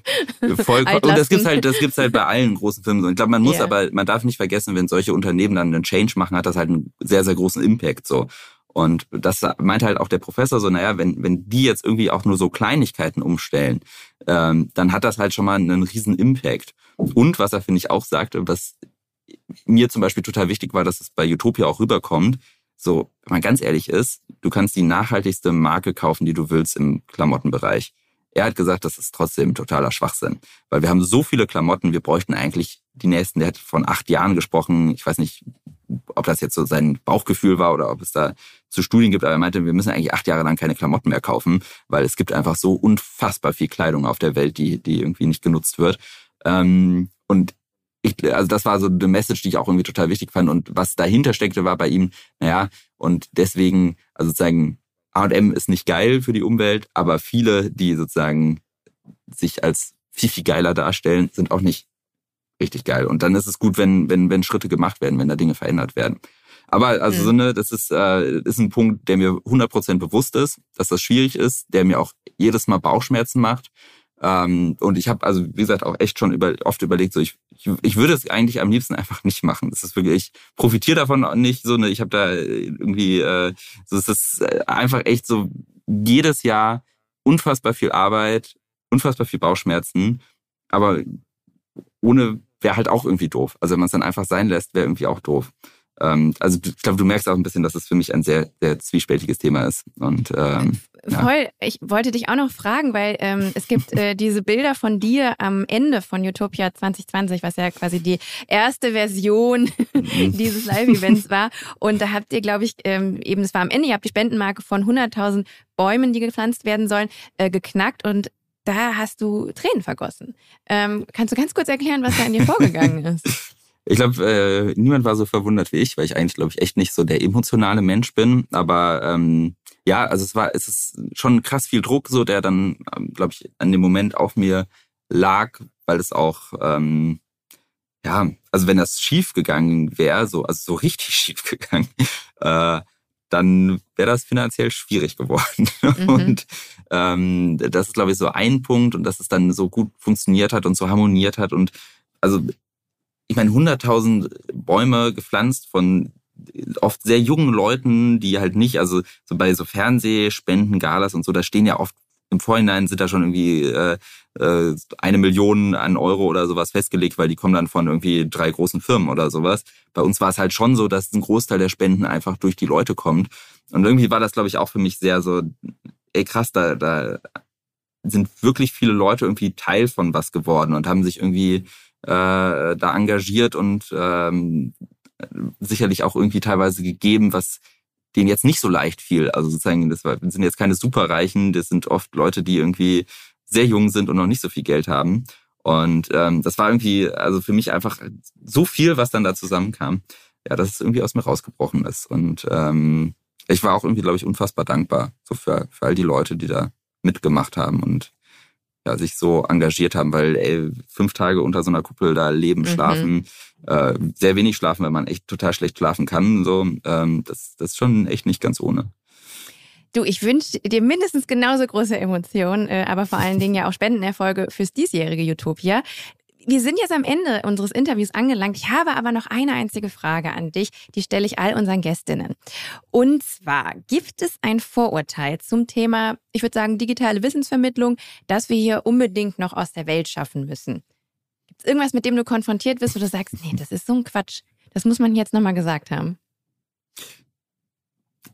voll, Und das gibt's halt, das gibt's halt bei allen großen Firmen. Und ich glaube, man muss yeah. aber, man darf nicht vergessen, wenn solche Unternehmen dann einen Change machen, hat das halt einen sehr, sehr großen Impact. So. Und das meinte halt auch der Professor so, naja, wenn, wenn die jetzt irgendwie auch nur so Kleinigkeiten umstellen, ähm, dann hat das halt schon mal einen riesen Impact. Und was er, finde ich, auch sagte, was mir zum Beispiel total wichtig war, dass es bei Utopia auch rüberkommt, so, wenn man ganz ehrlich ist, du kannst die nachhaltigste Marke kaufen, die du willst im Klamottenbereich. Er hat gesagt, das ist trotzdem totaler Schwachsinn, weil wir haben so viele Klamotten, wir bräuchten eigentlich die nächsten, der hat von acht Jahren gesprochen, ich weiß nicht, ob das jetzt so sein Bauchgefühl war oder ob es da zu Studien gibt, aber er meinte, wir müssen eigentlich acht Jahre lang keine Klamotten mehr kaufen, weil es gibt einfach so unfassbar viel Kleidung auf der Welt, die, die irgendwie nicht genutzt wird. Ähm, und ich, also das war so eine Message, die ich auch irgendwie total wichtig fand. Und was dahinter steckte, war bei ihm, naja, und deswegen, also sozusagen, A&M ist nicht geil für die Umwelt, aber viele, die sozusagen sich als viel, viel geiler darstellen, sind auch nicht richtig geil. Und dann ist es gut, wenn, wenn, wenn Schritte gemacht werden, wenn da Dinge verändert werden. Aber also mhm. so eine, das ist, äh, ist ein Punkt, der mir 100% bewusst ist, dass das schwierig ist, der mir auch jedes Mal Bauchschmerzen macht. Ähm, und ich habe also, wie gesagt, auch echt schon über, oft überlegt, so ich, ich, ich würde es eigentlich am liebsten einfach nicht machen. Das ist wirklich, ich profitiere davon nicht. So eine, ich habe da irgendwie, äh, so es ist einfach echt so jedes Jahr unfassbar viel Arbeit, unfassbar viel Bauchschmerzen, aber ohne wäre halt auch irgendwie doof. Also wenn man es dann einfach sein lässt, wäre irgendwie auch doof. Ähm, also ich glaube, du merkst auch ein bisschen, dass es für mich ein sehr, sehr zwiespältiges Thema ist. Und ähm, ja. Voll. Ich wollte dich auch noch fragen, weil ähm, es gibt äh, <laughs> diese Bilder von dir am Ende von Utopia 2020, was ja quasi die erste Version mhm. <laughs> dieses Live-Events war. Und da habt ihr, glaube ich, ähm, eben, es war am Ende, ihr habt die Spendenmarke von 100.000 Bäumen, die gepflanzt werden sollen, äh, geknackt und da hast du Tränen vergossen. Ähm, kannst du ganz kurz erklären, was da in dir vorgegangen <laughs> ist? Ich glaube, äh, niemand war so verwundert wie ich, weil ich eigentlich, glaube ich, echt nicht so der emotionale Mensch bin. Aber ähm, ja, also es war, es ist schon krass viel Druck, so der dann, ähm, glaube ich, an dem Moment auf mir lag, weil es auch, ähm, ja, also wenn das schief gegangen wäre, so, also so richtig <laughs> schief gegangen, äh, dann wäre das finanziell schwierig geworden. <laughs> Mhm. Und ähm, das ist, glaube ich, so ein Punkt und dass es dann so gut funktioniert hat und so harmoniert hat. Und also ich meine, 100.000 Bäume gepflanzt von oft sehr jungen Leuten, die halt nicht, also so bei so Fernsehspenden, Galas und so, da stehen ja oft im Vorhinein sind da schon irgendwie äh, äh, eine Million an Euro oder sowas festgelegt, weil die kommen dann von irgendwie drei großen Firmen oder sowas. Bei uns war es halt schon so, dass ein Großteil der Spenden einfach durch die Leute kommt. Und irgendwie war das, glaube ich, auch für mich sehr so, ey krass, da, da sind wirklich viele Leute irgendwie Teil von was geworden und haben sich irgendwie äh, da engagiert und ähm, sicherlich auch irgendwie teilweise gegeben, was denen jetzt nicht so leicht fiel. Also sozusagen, das sind jetzt keine Superreichen, das sind oft Leute, die irgendwie sehr jung sind und noch nicht so viel Geld haben. Und ähm, das war irgendwie, also für mich einfach so viel, was dann da zusammenkam, ja, dass es irgendwie aus mir rausgebrochen ist. Und ähm, ich war auch irgendwie, glaube ich, unfassbar dankbar so für, für all die Leute, die da mitgemacht haben und ja, sich so engagiert haben, weil ey, fünf Tage unter so einer Kuppel da leben, mhm. schlafen, äh, sehr wenig schlafen, wenn man echt total schlecht schlafen kann. So, ähm, das, das ist schon echt nicht ganz ohne. Du, ich wünsche dir mindestens genauso große Emotionen, äh, aber vor allen Dingen ja auch Spendenerfolge fürs diesjährige Utopia. Wir sind jetzt am Ende unseres Interviews angelangt. Ich habe aber noch eine einzige Frage an dich, die stelle ich all unseren Gästinnen. Und zwar, gibt es ein Vorurteil zum Thema, ich würde sagen, digitale Wissensvermittlung, das wir hier unbedingt noch aus der Welt schaffen müssen? Gibt es irgendwas, mit dem du konfrontiert wirst, wo du sagst, nee, das ist so ein Quatsch. Das muss man jetzt nochmal gesagt haben.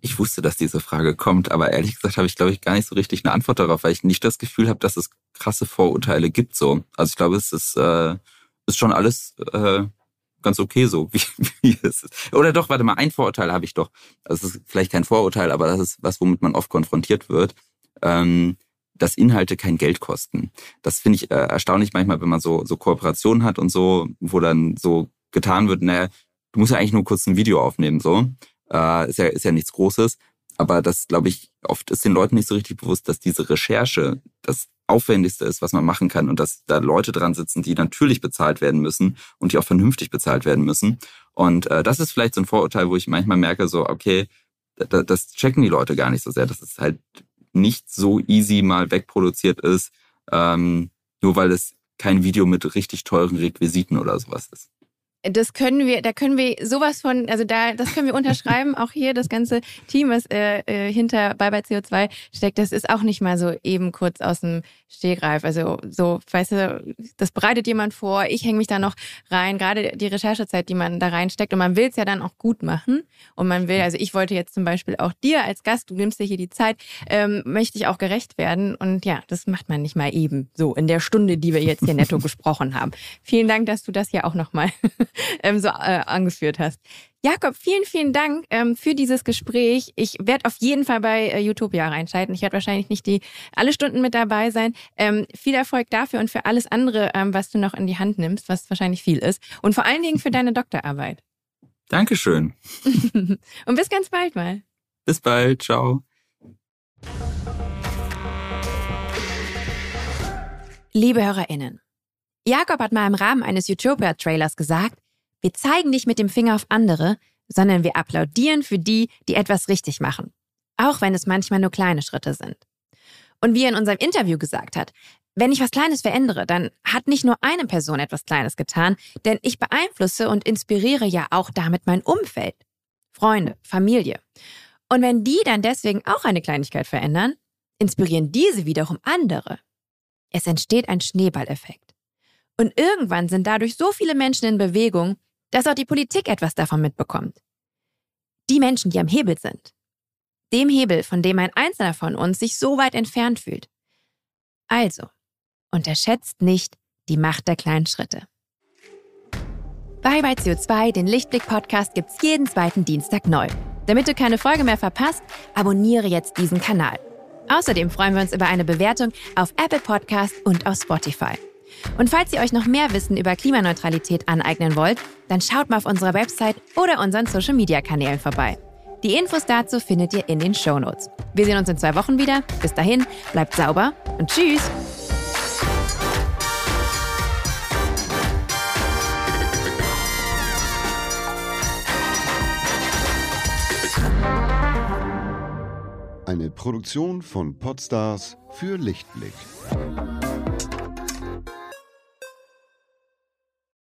Ich wusste, dass diese Frage kommt, aber ehrlich gesagt habe ich, glaube ich, gar nicht so richtig eine Antwort darauf, weil ich nicht das Gefühl habe, dass es krasse Vorurteile gibt. So, also ich glaube, es ist, äh, ist schon alles äh, ganz okay so, <laughs> wie, wie es ist. Oder doch, warte mal, ein Vorurteil habe ich doch. Das ist vielleicht kein Vorurteil, aber das ist was, womit man oft konfrontiert wird. Ähm, dass Inhalte kein Geld kosten. Das finde ich äh, erstaunlich manchmal, wenn man so, so Kooperationen hat und so, wo dann so getan wird, naja, du musst ja eigentlich nur kurz ein Video aufnehmen, so. Äh, ist, ja, ist ja nichts Großes. Aber das, glaube ich, oft ist den Leuten nicht so richtig bewusst, dass diese Recherche das Aufwendigste ist, was man machen kann und dass da Leute dran sitzen, die natürlich bezahlt werden müssen und die auch vernünftig bezahlt werden müssen. Und äh, das ist vielleicht so ein Vorurteil, wo ich manchmal merke, so, okay, das, das checken die Leute gar nicht so sehr. Das ist halt nicht so easy mal wegproduziert ist, ähm, nur weil es kein Video mit richtig teuren Requisiten oder sowas ist. Das können wir, da können wir sowas von, also da, das können wir unterschreiben. <laughs> auch hier das ganze Team, was äh, äh hinter Bye Bye CO2 steckt, das ist auch nicht mal so eben kurz aus dem Stehgreif. Also so, weißt du, das bereitet jemand vor, ich hänge mich da noch rein, gerade die Recherchezeit, die man da reinsteckt. Und man will es ja dann auch gut machen. Und man will, also ich wollte jetzt zum Beispiel auch dir als Gast, du nimmst dir hier die Zeit, ähm, möchte ich auch gerecht werden. Und ja, das macht man nicht mal eben so in der Stunde, die wir jetzt hier netto <laughs> gesprochen haben. Vielen Dank, dass du das hier auch nochmal <laughs> ähm, so äh, angeführt hast. Jakob, vielen, vielen Dank ähm, für dieses Gespräch. Ich werde auf jeden Fall bei äh, Utopia reinschalten. Ich werde wahrscheinlich nicht die alle Stunden mit dabei sein. Ähm, viel Erfolg dafür und für alles andere, ähm, was du noch in die Hand nimmst, was wahrscheinlich viel ist. Und vor allen Dingen für deine Doktorarbeit. Dankeschön. <laughs> und bis ganz bald mal. Bis bald. Ciao. Liebe HörerInnen, Jakob hat mal im Rahmen eines Utopia-Trailers gesagt, wir zeigen nicht mit dem Finger auf andere, sondern wir applaudieren für die, die etwas richtig machen. Auch wenn es manchmal nur kleine Schritte sind. Und wie er in unserem Interview gesagt hat, wenn ich was Kleines verändere, dann hat nicht nur eine Person etwas Kleines getan, denn ich beeinflusse und inspiriere ja auch damit mein Umfeld. Freunde, Familie. Und wenn die dann deswegen auch eine Kleinigkeit verändern, inspirieren diese wiederum andere. Es entsteht ein Schneeballeffekt. Und irgendwann sind dadurch so viele Menschen in Bewegung, dass auch die Politik etwas davon mitbekommt. Die Menschen, die am Hebel sind. Dem Hebel, von dem ein Einzelner von uns sich so weit entfernt fühlt. Also, unterschätzt nicht die Macht der kleinen Schritte. Bye bye CO2, den Lichtblick-Podcast gibt's jeden zweiten Dienstag neu. Damit du keine Folge mehr verpasst, abonniere jetzt diesen Kanal. Außerdem freuen wir uns über eine Bewertung auf Apple Podcast und auf Spotify. Und falls ihr euch noch mehr Wissen über Klimaneutralität aneignen wollt, dann schaut mal auf unserer Website oder unseren Social-Media-Kanälen vorbei. Die Infos dazu findet ihr in den Show Notes. Wir sehen uns in zwei Wochen wieder. Bis dahin, bleibt sauber und tschüss! Eine Produktion von Podstars für Lichtblick.